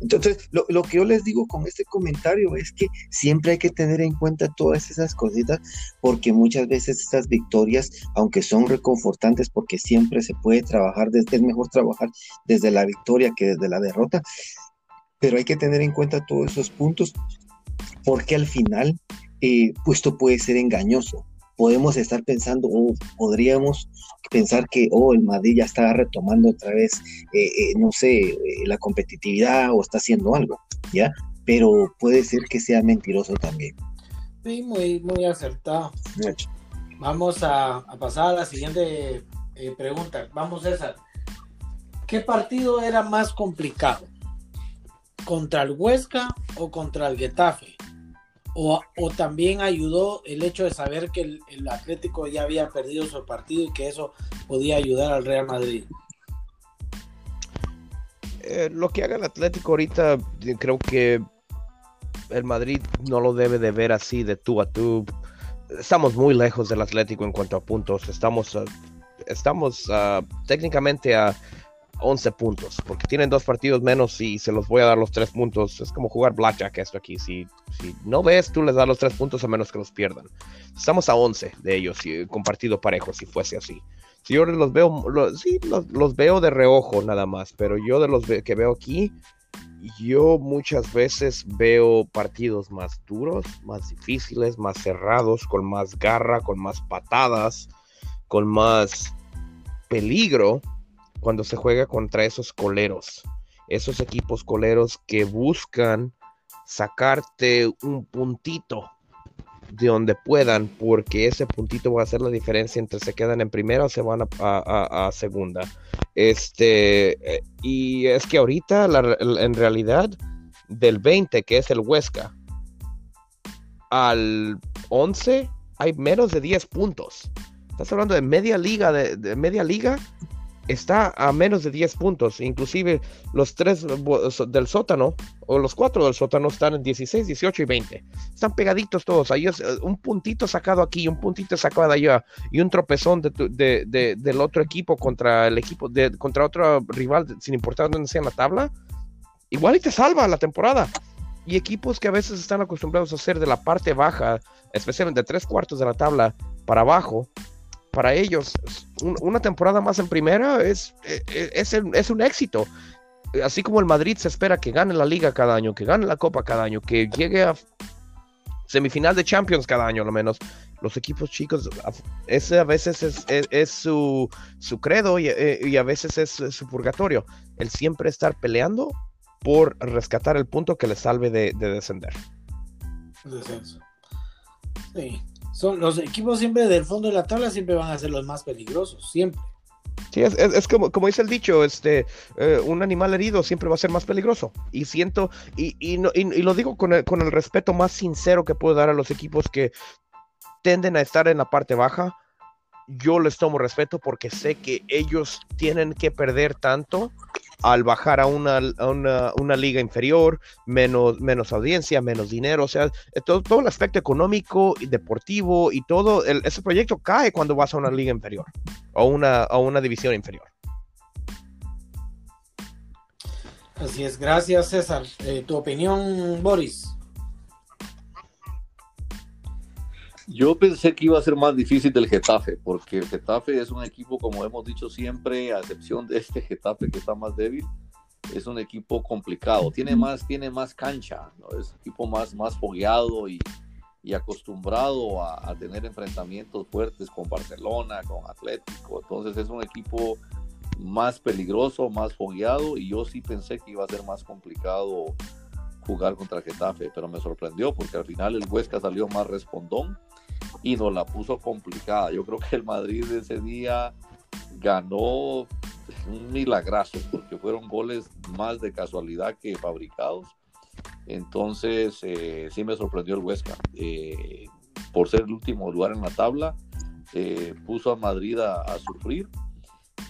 Entonces, lo, que yo les digo con este comentario es que siempre hay que tener en cuenta todas esas cositas, porque muchas veces estas victorias, aunque son reconfortantes, porque siempre se puede trabajar, desde, es mejor trabajar desde la victoria que desde la derrota, pero hay que tener en cuenta todos esos puntos, porque al final, eh, pues esto puede ser engañoso podemos estar pensando, o podríamos pensar que, oh, el Madrid ya está retomando otra vez, eh, eh, no sé, eh, la competitividad o está haciendo algo, ¿ya? Pero puede ser que sea mentiroso también. Sí, muy, muy acertado. Vamos a, pasar a la siguiente pregunta. Vamos, César. ¿Qué partido era más complicado? ¿Contra el Huesca o contra el Getafe? O, también ayudó el hecho de saber que el, Atlético ya había perdido su partido y que eso podía ayudar al Real Madrid. Eh, lo que haga el Atlético ahorita, creo que el Madrid no lo debe de ver así de tú a tú. Estamos muy lejos del Atlético en cuanto a puntos. Estamos, estamos ah, técnicamente a 11 puntos, porque tienen dos partidos menos y se los voy a dar los tres puntos. Es como jugar blackjack esto aquí. Si, si no ves, tú les das los tres puntos a menos que los pierdan. Estamos a 11 de ellos, y, con partido parejo, si fuese así. Si yo los veo, sí, los, veo de reojo nada más, pero yo de los que veo aquí, yo muchas veces veo partidos más duros, más difíciles, más cerrados, con más garra, con más patadas, con más peligro cuando se juega contra esos coleros, esos equipos coleros que buscan sacarte un puntito de donde puedan, porque ese puntito va a hacer la diferencia entre se quedan en primera o se van a, segunda. Este, eh, y es que ahorita, en realidad, del 20, que es el Huesca, al 11, hay menos de 10 puntos. Estás hablando de media liga, de media liga, está a menos de 10 puntos. Inclusive los tres del sótano, o los cuatro del sótano, están en 16, 18 y 20. Están pegaditos todos. Ahí eh, un puntito sacado aquí, un puntito sacado allá, y un tropezón de, del otro equipo contra el equipo, contra otro rival, sin importar dónde sea en la tabla. Igual y te salva la temporada. y equipos que a veces están acostumbrados a hacer de la parte baja, especialmente de tres cuartos de la tabla para abajo, para ellos una temporada más en primera es, e, e, es, es, un éxito. Así como el Madrid se espera que gane la liga cada año, que gane la copa cada año, que llegue a semifinal de Champions cada año, lo menos. Los equipos chicos, ese a veces es, su, su, credo eh, y, a veces es su purgatorio. El siempre estar peleando por rescatar el punto que le salve de, descender. Descenso. Sí. Son, los equipos siempre del fondo de la tabla siempre van a ser los más peligrosos, siempre. Sí, es, como, como dice el dicho, este, eh, un animal herido siempre va a ser más peligroso. Y siento, y, y, lo digo con el, con el, respeto más sincero que puedo dar a los equipos que tienden a estar en la parte baja. Yo les tomo respeto porque sé que ellos tienen que perder tanto al bajar a una, una, liga inferior, menos, menos audiencia, menos dinero, o sea, todo, todo el aspecto económico y deportivo y todo, ese proyecto cae cuando vas a una liga inferior o una, a una división inferior. Así es, gracias César. Eh, ¿Tu opinión, Boris? Yo pensé que iba a ser más difícil del Getafe, porque el Getafe es un equipo, como hemos dicho siempre, a excepción de este Getafe que está más débil, es un equipo complicado. Tiene más, tiene más cancha, ¿no? es un equipo más, más fogueado y, y acostumbrado a, a, tener enfrentamientos fuertes con Barcelona, con Atlético. Entonces es un equipo más peligroso, más fogueado y yo sí pensé que iba a ser más complicado jugar contra Getafe, pero me sorprendió porque al final el Huesca salió más respondón y nos la puso complicada. Yo creo que el Madrid ese día ganó un milagrazo porque fueron goles más de casualidad que fabricados. Entonces eh, sí me sorprendió el Huesca. Eh, por ser el último lugar en la tabla, eh, puso a Madrid a, a, sufrir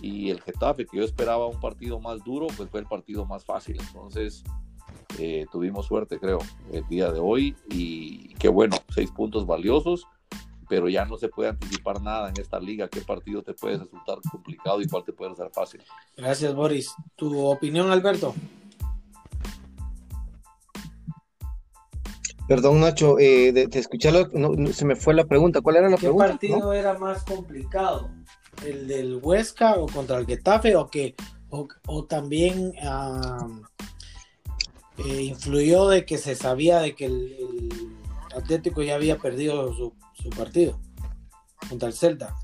y el Getafe, que yo esperaba un partido más duro, pues fue el partido más fácil. Entonces eh, tuvimos suerte, creo, el día de hoy y qué bueno, seis puntos valiosos, pero ya no se puede anticipar nada en esta liga, qué partido te puede resultar complicado y cuál te puede ser fácil. Gracias, Boris. ¿Tu opinión, Alberto? Perdón, Nacho, eh, de, escucharlo, se me fue la pregunta. ¿Cuál era la pregunta? ¿Qué partido era más complicado? ¿El del Huesca o contra el Getafe? ¿O, que, o, también eh, influyó de que se sabía de que el, Atlético ya había perdido su, partido contra el Celta.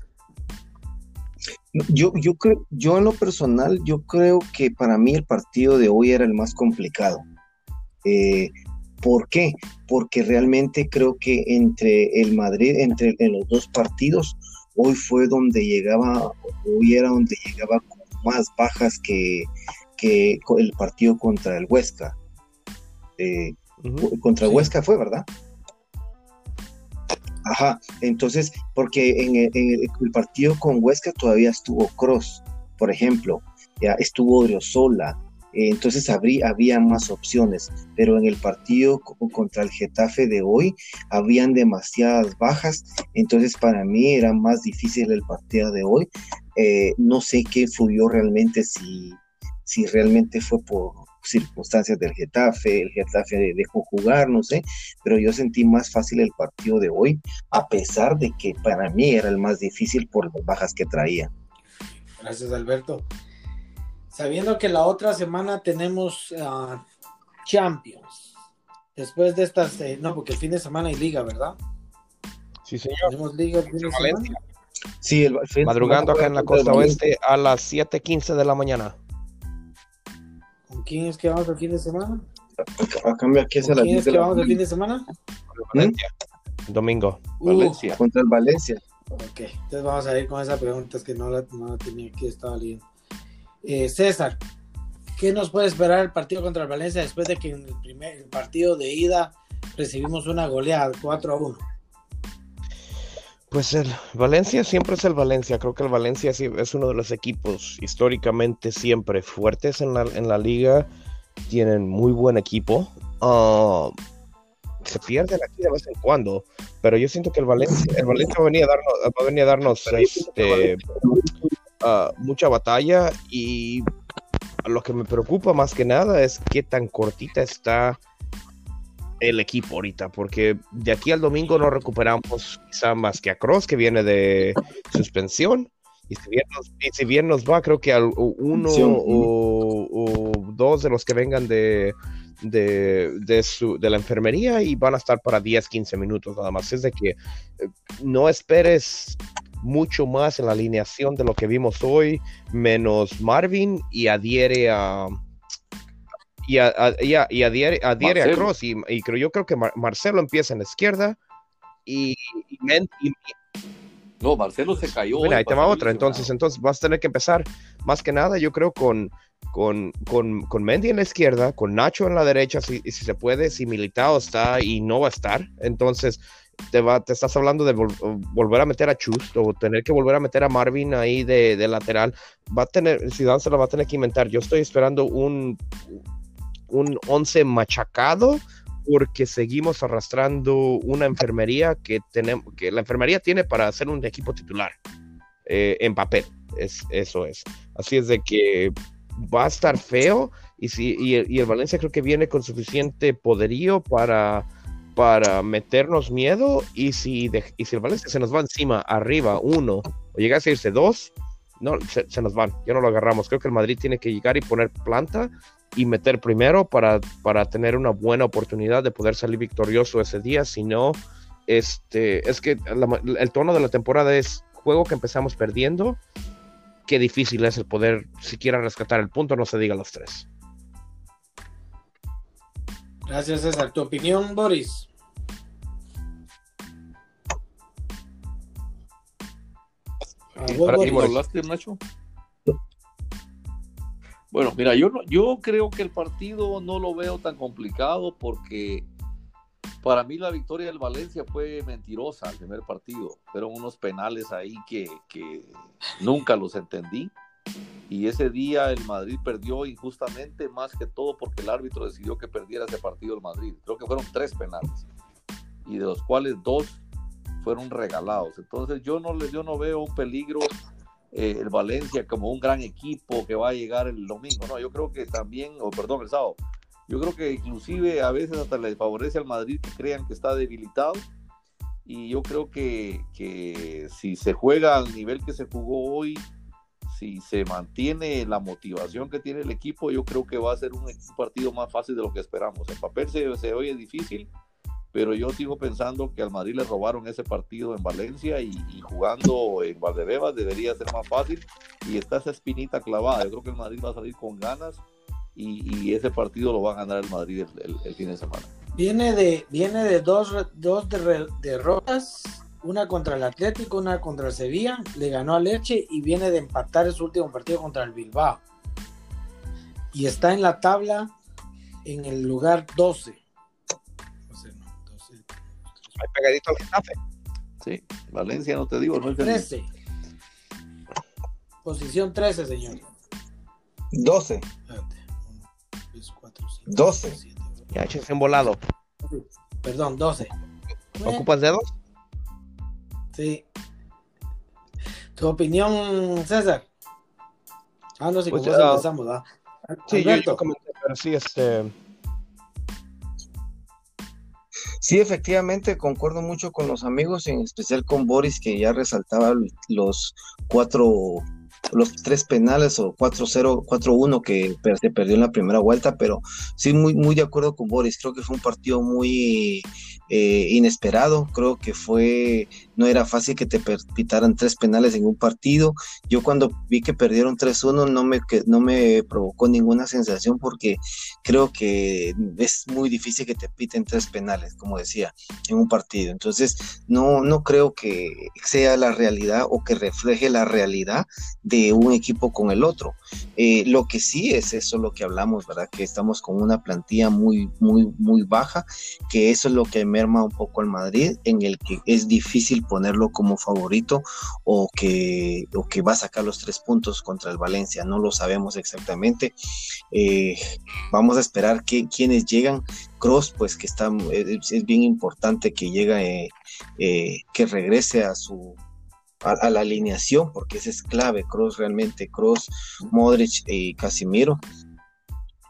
Yo, yo creo, yo en lo personal, yo creo que para mí el partido de hoy era el más complicado. Eh, ¿Por qué? Porque realmente creo que entre el Madrid, entre los dos partidos, hoy fue donde llegaba, hoy era donde llegaba con más bajas que, que el partido contra el Huesca. Eh, contra Huesca fue, ¿verdad? Ajá, entonces, porque en el, partido con Huesca todavía estuvo Cross, por ejemplo, ya estuvo Oriozola, eh, entonces había más opciones, pero en el partido contra el Getafe de hoy habían demasiadas bajas, entonces para mí era más difícil el partido de hoy. Eh, no sé qué influyó realmente, si, si realmente fue por, circunstancias del Getafe, el Getafe dejó jugar, no sé, pero yo sentí más fácil el partido de hoy, a pesar de que para mí era el más difícil por las bajas que traía. Gracias, Alberto. Sabiendo que la otra semana tenemos ah, Champions, después de estas, eh, no, porque el fin de semana hay liga, ¿verdad? Sí, señor. Tenemos liga el fin de semana. Sí, el, Madrugando acá en la costa oeste a las 7:15 de la mañana quién es que vamos el fin de semana? A cambio, aquí es a ¿Quién es que vamos el fin de semana? Valencia. Domingo. Uh, Valencia. Contra el Valencia. Ok, entonces vamos a ir con esa pregunta, es que no la, no la tenía aquí, estaba leyendo. Eh, César, ¿qué nos puede esperar el partido contra el Valencia después de que en el primer partido de ida recibimos una goleada 4 a 1? Pues el Valencia siempre es el Valencia. Creo que el Valencia es uno de los equipos históricamente siempre fuertes en la, en la liga. Tienen muy buen equipo. Ah, se pierden aquí de vez en cuando, pero yo siento que el Valencia, el Valencia va a venir a darnos, va a, venir a darnos este, ah, mucha batalla y lo que me preocupa más que nada es qué tan cortita está el equipo ahorita, porque de aquí al domingo no recuperamos quizá más que a Cross, que viene de suspensión. Y si bien nos, si bien nos va, creo que al, uno o, dos de los que vengan de, de, su, de la enfermería y van a estar para 10, 15 minutos nada más. Es de que eh, no esperes mucho más en la alineación de lo que vimos hoy, menos Marvin y adhiere a, y, adhiere, a Cross. Y, creo, yo creo que Marcelo empieza en la izquierda y, no, Marcelo se cayó. Bueno, ahí te va otra. Entonces, entonces vas a tener que empezar más que nada, yo creo, con, con, con, con Mendy en la izquierda, con Nacho en la derecha, si, si se puede, si Militao está y no va a estar. Entonces, te, va, te estás hablando de volver a meter a Chus o tener que volver a meter a Marvin ahí de, de lateral. Va a tener, Zidane se lo va a tener que inventar. Yo estoy esperando un, un 11 machacado porque seguimos arrastrando una enfermería que tenemos, que la enfermería tiene para hacer un equipo titular eh, en papel. Es, eso es. Así es de que va a estar feo y, si, y, el, Valencia creo que viene con suficiente poderío para, para meternos miedo y si, y si el Valencia se nos va encima, arriba, uno, o llegase a irse dos, no, se, se, nos van, ya no lo agarramos. Creo que el Madrid tiene que llegar y poner planta y meter primero para, para tener una buena oportunidad de poder salir victorioso ese día. Si no, este, es que el tono de la temporada es juego que empezamos perdiendo. Qué difícil es el poder siquiera rescatar el punto, no se diga los tres. Gracias, César. ¿Tu opinión, Boris? hablaste, Nacho? Bueno, mira, yo, yo creo que el partido no lo veo tan complicado porque para mí la victoria del Valencia fue mentirosa el primer partido. Fueron unos penales ahí que, que nunca los entendí. Y ese día el Madrid perdió injustamente más que todo porque el árbitro decidió que perdiera ese partido el Madrid. Creo que fueron tres penales. Y de los cuales dos fueron regalados. Entonces yo no, yo no veo un peligro eh, el Valencia como un gran equipo que va a llegar el domingo. No, yo creo que también, o perdón, el sábado. Yo creo que inclusive a veces hasta le favorece al Madrid que crean que está debilitado. Y yo creo que, que si se juega al nivel que se jugó hoy, si se mantiene la motivación que tiene el equipo, yo creo que va a ser un, partido más fácil de lo que esperamos. En papel se, se oye difícil, pero yo sigo pensando que al Madrid le robaron ese partido en Valencia y, jugando en Valdebebas debería ser más fácil y está esa espinita clavada. Yo creo que el Madrid va a salir con ganas y, ese partido lo va a ganar el Madrid el, fin de semana. Viene de, viene de dos, dos derrotas, una contra el Atlético, una contra el Sevilla, le ganó a Leche y viene de empatar su último partido contra el Bilbao. Y está en la tabla en el lugar 12 pegadito al Getafe. Sí, Valencia, no te digo, no 13. Posición 13, señor. 12. 12. Ya, en volado. Perdón, 12. ¿Ocupas dedos? Sí. ¿Tu opinión, César? Ah, no sé pues, cómo uh, empezamos, ¿verdad? Sí, yo, yo comenté, pero sí, este Sí, efectivamente, concuerdo mucho con los amigos, en especial con Boris, que ya resaltaba los cuatro los tres penales o 4-0, 4-1 que se perdió en la primera vuelta, pero sí, muy, muy de acuerdo con Boris. Creo que fue un partido muy eh, inesperado. Creo que fue, no era fácil que te pitaran tres penales en un partido. Yo cuando vi que perdieron 3-1 no me, no me provocó ninguna sensación porque creo que es muy difícil que te piten tres penales, como decía, en un partido. Entonces, no, no creo que sea la realidad o que refleje la realidad de un equipo con el otro. Eh, lo que sí es eso lo que hablamos, ¿verdad? Que estamos con una plantilla muy, muy, muy baja, que eso es lo que merma un poco al Madrid, en el que es difícil ponerlo como favorito o que, o que va a sacar los tres puntos contra el Valencia. No lo sabemos exactamente. Eh, vamos a esperar que quienes llegan. Cross, pues que está, es, bien importante que llegue, eh, que regrese a su a, la alineación, porque ese es clave, Cross realmente, Cross, Modric y Casimiro.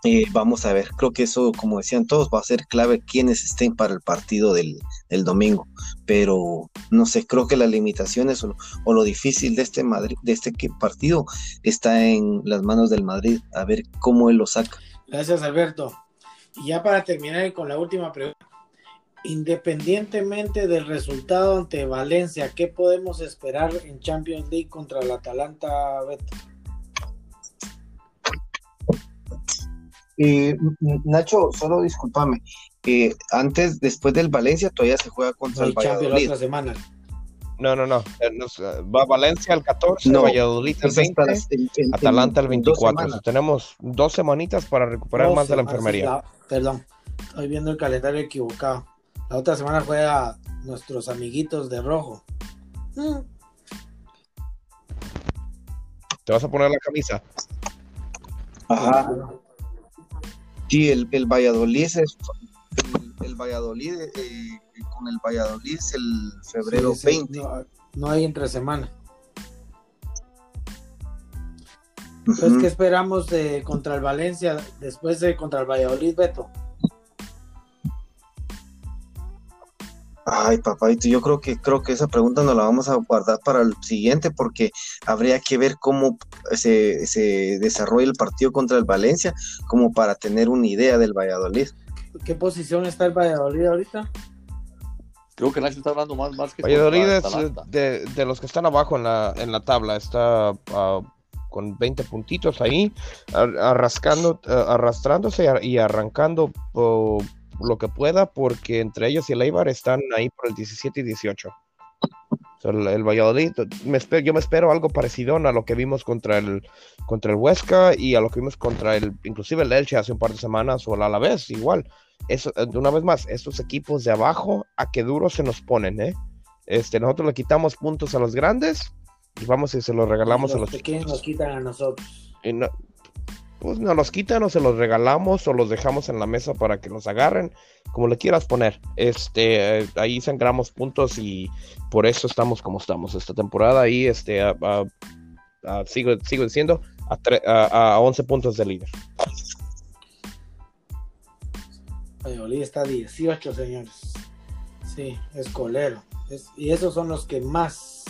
Eh, vamos a ver, creo que eso, como decían todos, va a ser clave quienes estén para el partido del, domingo. Pero no sé, creo que las limitaciones o lo, difícil de este Madrid, de este partido está en las manos del Madrid, a ver cómo él lo saca. Gracias, Alberto. Y ya para terminar con la última pregunta. Independientemente del resultado ante Valencia, ¿qué podemos esperar en Champions League contra el Atalanta, Beto? Eh, Nacho, solo discúlpame. Eh, antes, después del Valencia, todavía se juega contra el, Valladolid. otra semana. No, no, no. Eh, va Valencia el 14, Valladolid el 20, Atalanta el 24. tenemos dos semanitas para recuperar más de la enfermería. perdón, estoy viendo el calendario equivocado. La otra semana juega nuestros amiguitos de rojo. ¿Te vas a poner la camisa? Ajá. Sí, el, el Valladolid es el, Valladolid eh, con el Valladolid es el febrero 20. No, hay entre semana. Entonces, ¿qué esperamos de contra el Valencia después de contra el Valladolid, Beto? Ay, papá, yo creo que creo que esa pregunta nos la vamos a guardar para el siguiente porque habría que ver cómo se, se desarrolla el partido contra el Valencia como para tener una idea del Valladolid. ¿Qué posición está el Valladolid ahorita? Creo que Nacho está hablando más, más que Valladolid es de, de, los que están abajo en la, en la tabla, está uh, con 20 puntitos ahí, arrascando, uh, arrastrándose y arrancando uh, lo que pueda, porque entre ellos y el Eibar están ahí por el 17 y 18. el, Valladolid, me yo me espero algo parecido a lo que vimos contra el, contra el Huesca y a lo que vimos contra el, inclusive el Elche hace un par de semanas o el Alavés, igual. Eso, eh, una vez más, estos equipos de abajo, a qué duro se nos ponen, ¿eh? Este, nosotros le quitamos puntos a los grandes y vamos y se los regalamos a los pequeños. nos quitan a nosotros. Y no, pues nos los quitan o se los regalamos o los dejamos en la mesa para que los agarren, como le quieras poner. Este, ahí sangramos puntos y por eso estamos como estamos esta temporada. Ahí este, sigo, sigo diciendo a, 11 puntos de líder. Valladolid está a 18, señores. Sí, es colero. y esos son los que más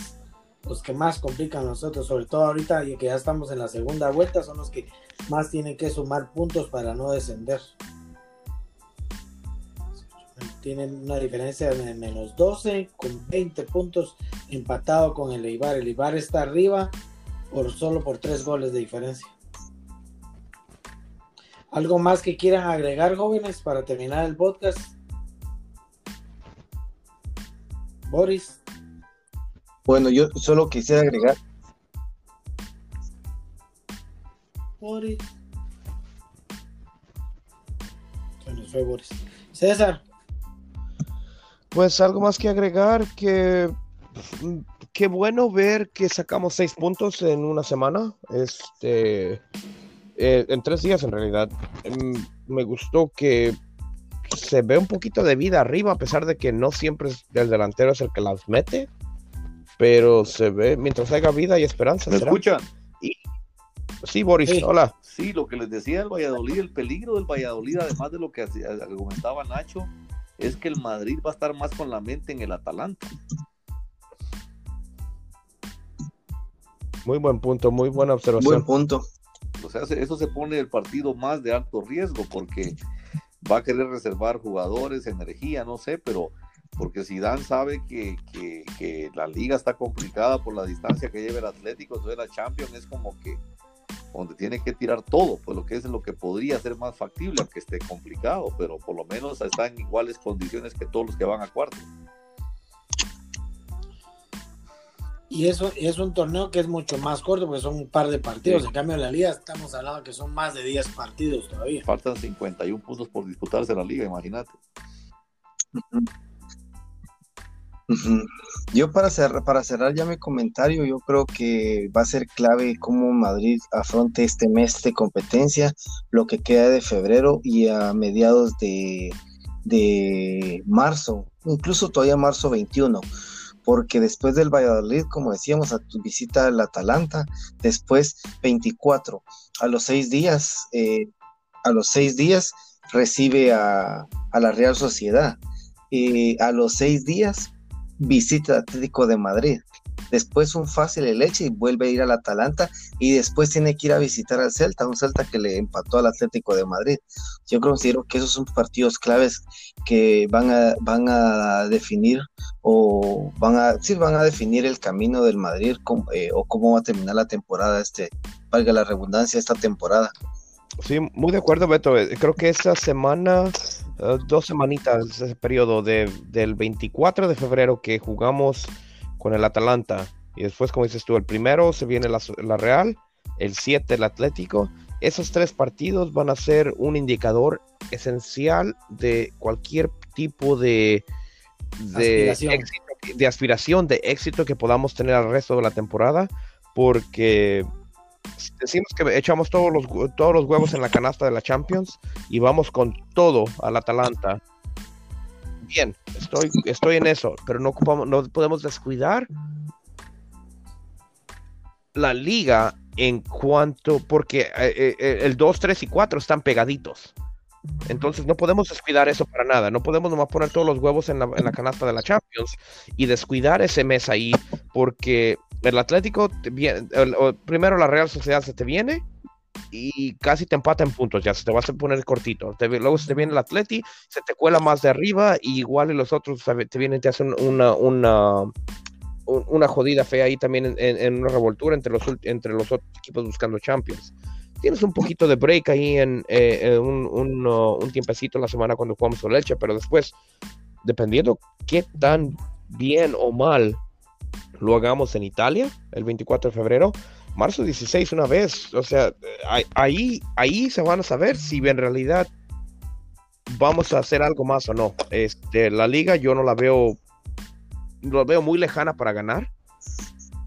los que más complican a nosotros, sobre todo ahorita y que ya estamos en la segunda vuelta, son los que más tienen que sumar puntos para no descender. Tienen una diferencia de menos 12 con 20 puntos empatado con el Eibar. El Eibar está arriba por solo por 3 goles de diferencia. ¿Algo más que quieran agregar, jóvenes, para terminar el podcast? Boris. Bueno, yo solo quisiera agregar Boris. fue Boris. César. Pues algo más que agregar que qué bueno ver que sacamos seis puntos en una semana. Este eh, en tres días en realidad. Em, me gustó que se ve un poquito de vida arriba, a pesar de que no siempre el delantero es el que las mete. Pero se ve, mientras haya vida y esperanza. ¿Me escuchan? Sí, Boris, hola. Sí, lo que les decía el Valladolid, el peligro del Valladolid, además de lo que comentaba Nacho, es que el Madrid va a estar más con la mente en el Atalanta. Muy buen punto, muy buena observación. Buen punto. O sea, eso se pone el partido más de alto riesgo porque va a querer reservar jugadores, energía, no sé, pero porque Dan sabe que, que, la liga está complicada por la distancia que lleva el Atlético, entonces la Champions es como que donde tiene que tirar todo, pues lo que es lo que podría ser más factible, aunque esté complicado, pero por lo menos está en iguales condiciones que todos los que van a cuarto. Y eso es un torneo que es mucho más corto porque son un par de partidos. En cambio, en la liga estamos hablando que son más de 10 partidos todavía. Faltan 51 puntos por disputarse la liga, imagínate. Yo para cerrar, para cerrar ya mi comentario, yo creo que va a ser clave cómo Madrid afronte este mes de competencia, lo que queda de febrero y a mediados de, de marzo, incluso todavía marzo 21, porque después del Valladolid, como decíamos, a tu visita al Atalanta, después 24, a los seis días, eh, a los seis días recibe a, a la Real Sociedad y a los seis días visita Atlético de Madrid después un fácil el leche y vuelve a ir al Atalanta y después tiene que ir a visitar al Celta, un Celta que le empató al Atlético de Madrid. Yo considero que esos son partidos claves que van a, van a definir o van a, sí, van a definir el camino del Madrid eh, o cómo va a terminar la temporada, este, valga la redundancia, esta temporada. Sí, muy de acuerdo, Beto. Eh, creo que esta semana, eh, dos semanitas, ese periodo de, del 24 de febrero que jugamos con el Atalanta. Y después, como dices tú, el primero se viene la, Real, el 7 el Atlético. Esos tres partidos van a ser un indicador esencial de cualquier tipo de, de, aspiración. de aspiración, de éxito que podamos tener al resto de la temporada, porque decimos que echamos todos los, todos los huevos en la canasta de la Champions y vamos con todo al Atalanta bien, estoy, estoy en eso, pero no, ocupamos, no podemos descuidar la liga en cuanto, porque eh, eh, eh, el 2, 3 y 4 están pegaditos. Entonces no podemos descuidar eso para nada. No podemos nomás poner todos los huevos en la, en la canasta de la Champions y descuidar ese mes ahí porque el Atlético, primero la Real Sociedad se te viene y casi te empata en puntos, ya se te va a poner cortito. luego se te viene el Atleti, se te cuela más de arriba, y igual los otros te vienen, te hacen una, una, una jodida fea ahí también en, una revoltura entre los, entre los otros equipos buscando Champions. Tienes un poquito de break ahí en, eh, un, un, un, tiempecito en la semana cuando jugamos con Leche, pero después, dependiendo qué tan bien o mal lo hagamos en Italia el 24 de febrero, marzo 16 una vez. O sea, ahí, ahí se van a saber si en realidad vamos a hacer algo más o no. Este, la liga yo no la veo, la veo muy lejana para ganar,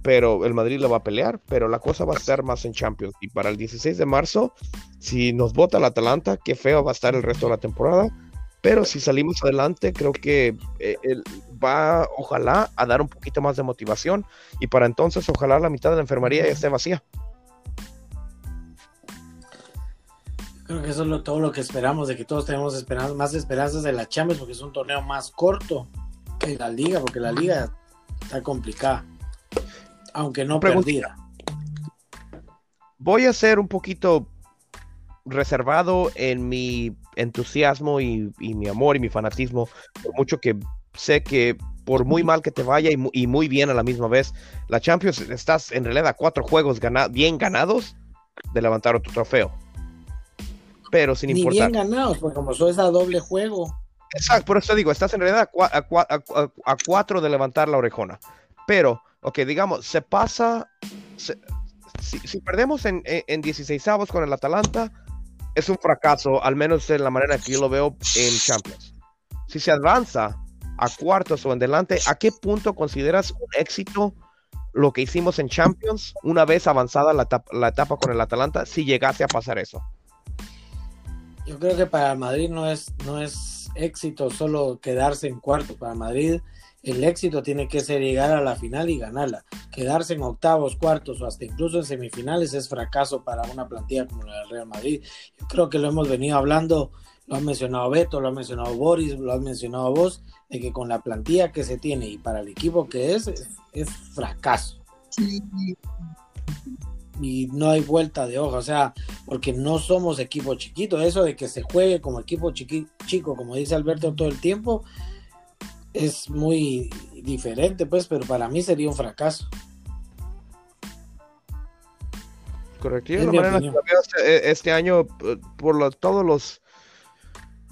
pero el Madrid la va a pelear, pero la cosa va a estar más en Champions. Y para el 16 de marzo, si nos vota el Atalanta, qué feo va a estar el resto de la temporada. Pero si salimos adelante, creo que eh, va, ojalá, a dar un poquito más de motivación y para entonces, ojalá la mitad de la enfermería ya esté vacía. Creo que eso es todo lo que esperamos, de que todos tenemos más esperanzas de la Champions, porque es un torneo más corto que la Liga, porque la Liga está complicada, aunque no perdida. Voy a ser un poquito reservado en mi entusiasmo y, mi amor y mi fanatismo, por mucho que sé que por muy mal que te vaya y, muy bien a la misma vez, la Champions estás en realidad a cuatro juegos bien ganados de levantar otro trofeo. Pero sin Ni importar. bien ganados, porque como eso es a doble juego. Exacto, por eso digo, estás en realidad a, cuatro de levantar la orejona. Pero, ok, digamos, se pasa. si, perdemos en, en, 16 avos con el Atalanta, es un fracaso, al menos en la manera que yo lo veo en Champions. Si se avanza a cuartos o en delante, ¿a qué punto consideras un éxito lo que hicimos en Champions una vez avanzada la etapa, con el Atalanta, si llegase a pasar eso? Yo creo que para Madrid no es, no es éxito solo quedarse en cuarto. Para Madrid el éxito tiene que ser llegar a la final y ganarla. Quedarse en octavos, cuartos o hasta incluso en semifinales es fracaso para una plantilla como la del Real Madrid. Yo creo que lo hemos venido hablando, lo ha mencionado Beto, lo ha mencionado Boris, lo ha mencionado vos, de que con la plantilla que se tiene y para el equipo que es, es, fracaso. Y no hay vuelta de hoja, o sea, porque no somos equipo chiquito. Eso de que se juegue como equipo chico, como dice Alberto todo el tiempo, es muy diferente, pues, pero para mí sería un fracaso. Correcto. Este, este, año, eh, por todos los,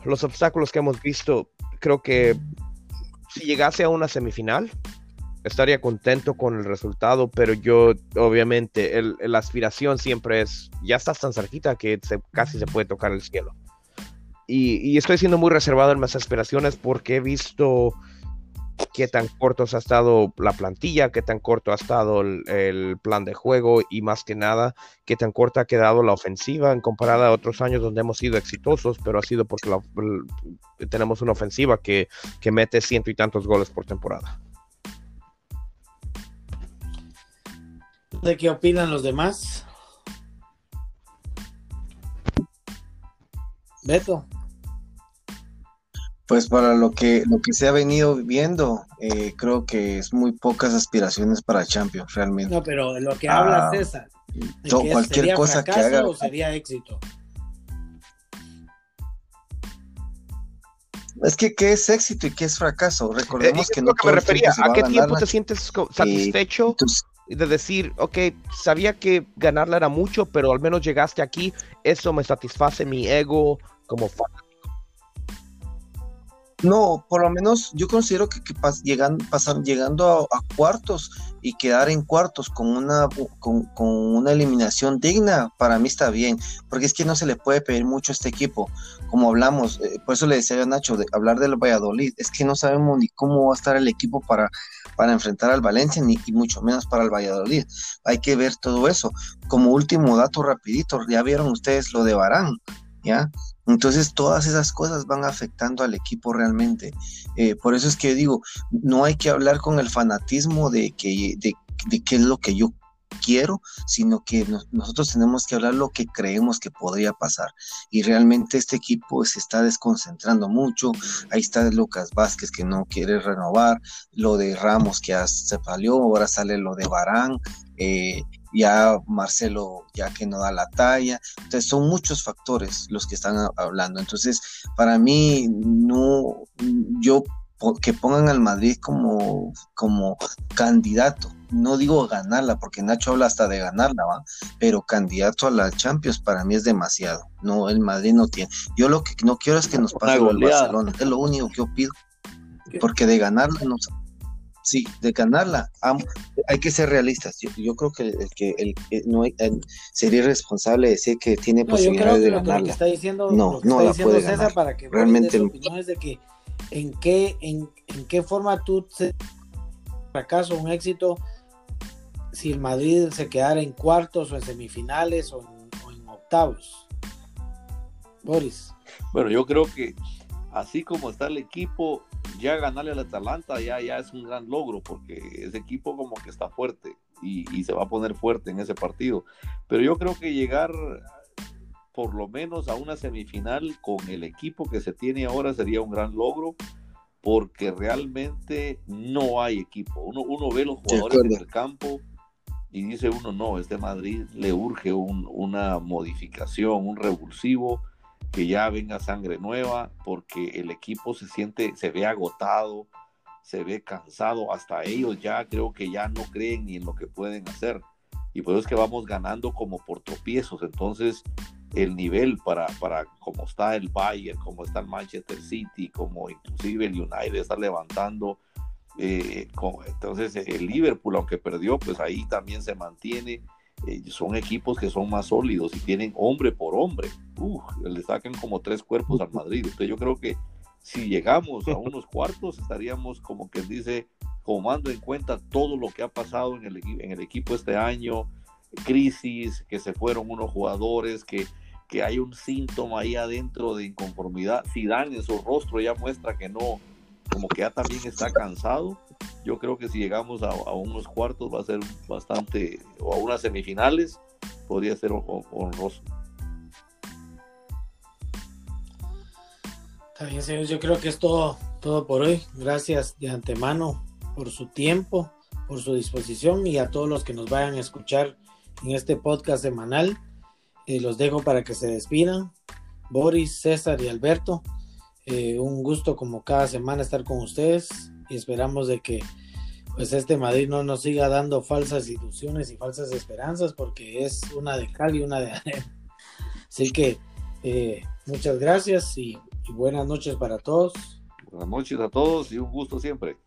los obstáculos que hemos visto, creo que si llegase a una semifinal, estaría contento con el resultado, pero yo, obviamente, la aspiración siempre es, ya estás tan cerquita que casi se puede tocar el cielo. Y, y, estoy siendo muy reservado en mis aspiraciones porque he visto qué tan cortos ha estado la plantilla, qué tan corto ha estado el, plan de juego y más que nada, qué tan corta ha quedado la ofensiva en comparada a otros años donde hemos sido exitosos, pero ha sido porque tenemos una ofensiva que, que mete ciento y tantos goles por temporada. ¿De qué opinan los demás? Beto. Pues para lo que, lo que se ha venido viendo, eh, creo que es muy pocas aspiraciones para Champions, realmente. No, pero lo que habla ah, César, cualquier cosa que haga. O sería éxito. Es que qué es éxito y qué es fracaso. Recordemos eh, que no que me refería. ¿A qué tiempo te sientes satisfecho de decir, ok, sabía que ganarla era mucho, pero al menos llegaste aquí, eso me satisface mi ego como fan? No, por lo menos yo considero que, llegan, pasan, llegando a, cuartos y quedar en cuartos con una, con, una eliminación digna, para mí está bien, porque es que no se le puede pedir mucho a este equipo, como hablamos, eh, por eso le decía a Nacho, de hablar del Valladolid, es que no sabemos ni cómo va a estar el equipo para, para enfrentar al Valencia, ni y mucho menos para el Valladolid, hay que ver todo eso. Como último dato rapidito, ya vieron ustedes lo de Barán, ¿ya? Entonces todas esas cosas van afectando al equipo realmente. Eh, por eso es que digo, no hay que hablar con el fanatismo de, que, de, qué es lo que yo quiero, sino que nosotros tenemos que hablar lo que creemos que podría pasar. Y realmente este equipo se está desconcentrando mucho. Ahí está Lucas Vázquez que no quiere renovar, lo de Ramos que ya se salió, ahora sale lo de Barán. Eh, ya Marcelo ya que no da la talla. Entonces son muchos factores los que están hablando. Entonces, para mí, no, yo que pongan al Madrid como, como candidato. No digo ganarla, porque Nacho habla hasta de ganarla, ¿va? pero candidato a la Champions para mí es demasiado. No, el Madrid no tiene. Yo lo que no quiero es que nos pase el Barcelona. Es lo único que yo pido. Porque de ganarla nos, sí, de ganarla. hay que ser realistas. Yo, creo que el que el, no sería irresponsable decir que tiene posibilidades de ganarla. está diciendo, no, no la puede ganar. Para que realmente es de que en qué en, qué forma tú se fracaso un éxito si el Madrid se quedara en cuartos o en semifinales o en octavos. Boris. Bueno, yo creo que así como está el equipo, ya ganarle al Atalanta ya, ya es un gran logro porque ese equipo como que está fuerte y, y, se va a poner fuerte en ese partido. Pero yo creo que llegar por lo menos a una semifinal con el equipo que se tiene ahora sería un gran logro porque realmente no hay equipo. Uno, uno ve los jugadores en el campo y dice uno, no, este Madrid le urge un, una modificación, un revulsivo que ya venga sangre nueva, porque el equipo se siente, se ve agotado, se ve cansado, hasta ellos ya creo que ya no creen ni en lo que pueden hacer. Y por eso es que vamos ganando como por tropiezos. Entonces, el nivel para, para como está el Bayern, como está el Manchester City, como inclusive el United está levantando. Eh, entonces, el Liverpool, aunque perdió, pues ahí también se mantiene eh, son equipos que son más sólidos y tienen hombre por hombre. le sacan como tres cuerpos al Madrid. Entonces yo creo que si llegamos a unos cuartos estaríamos como que dice, tomando en cuenta todo lo que ha pasado en el, en el equipo este año, crisis, que se fueron unos jugadores, que, que hay un síntoma ahí adentro de inconformidad. dan en su rostro ya muestra que no, como que ya también está cansado yo creo que si llegamos a, unos cuartos va a ser bastante, o a unas semifinales, podría ser honroso. Está señores, yo creo que es todo, todo por hoy. Gracias de antemano por su tiempo, por su disposición y a todos los que nos vayan a escuchar en este podcast semanal. Eh, los dejo para que se despidan. Boris, César y Alberto. Eh, un gusto como cada semana estar con ustedes y esperamos de que pues este Madrid no nos siga dando falsas ilusiones y falsas esperanzas porque es una de cal y una de arena. Así que eh, muchas gracias y, buenas noches para todos. Buenas noches a todos y un gusto siempre.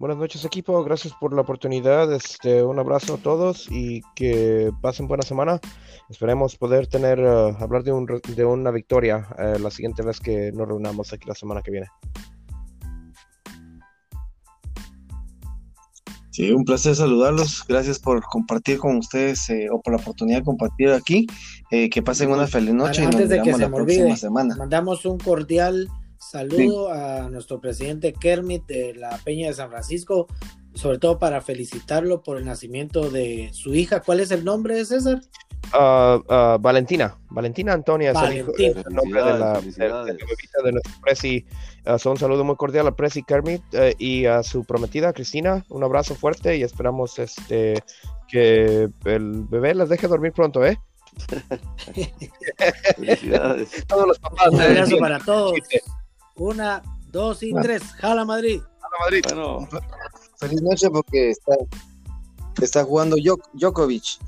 Buenas noches equipo, gracias por la oportunidad, este, un abrazo a todos y que pasen buena semana. Esperemos poder tener, eh, hablar de, un, de una victoria eh, la siguiente vez que nos reunamos aquí la semana que viene. Sí, un placer saludarlos. Gracias por compartir con ustedes eh, o por la oportunidad de compartir aquí. Eh, que pasen una feliz noche y nos vemos la próxima semana. Mandamos un cordial saludo a nuestro presidente Kermit de la Peña de San Francisco, sobre todo para felicitarlo por el nacimiento de su hija. ¿Cuál es el nombre, César? ah, ah, Valentina. Valentina Antonia es el, hijo- el nombre de la, de, Felicidades, de la de nuestro presi. Ah, so, un saludo muy cordial a Presi Kermit eh, y a su prometida Cristina. Un abrazo fuerte y esperamos este que el bebé les deje dormir pronto, ¿eh? Felicidades. Todos los papás. Un eh, abrazo para todos. Una, dos y tres. Jala Madrid. Hola, Madrid. Bueno, Feliz noche porque está, está jugando Djok- Djokovic.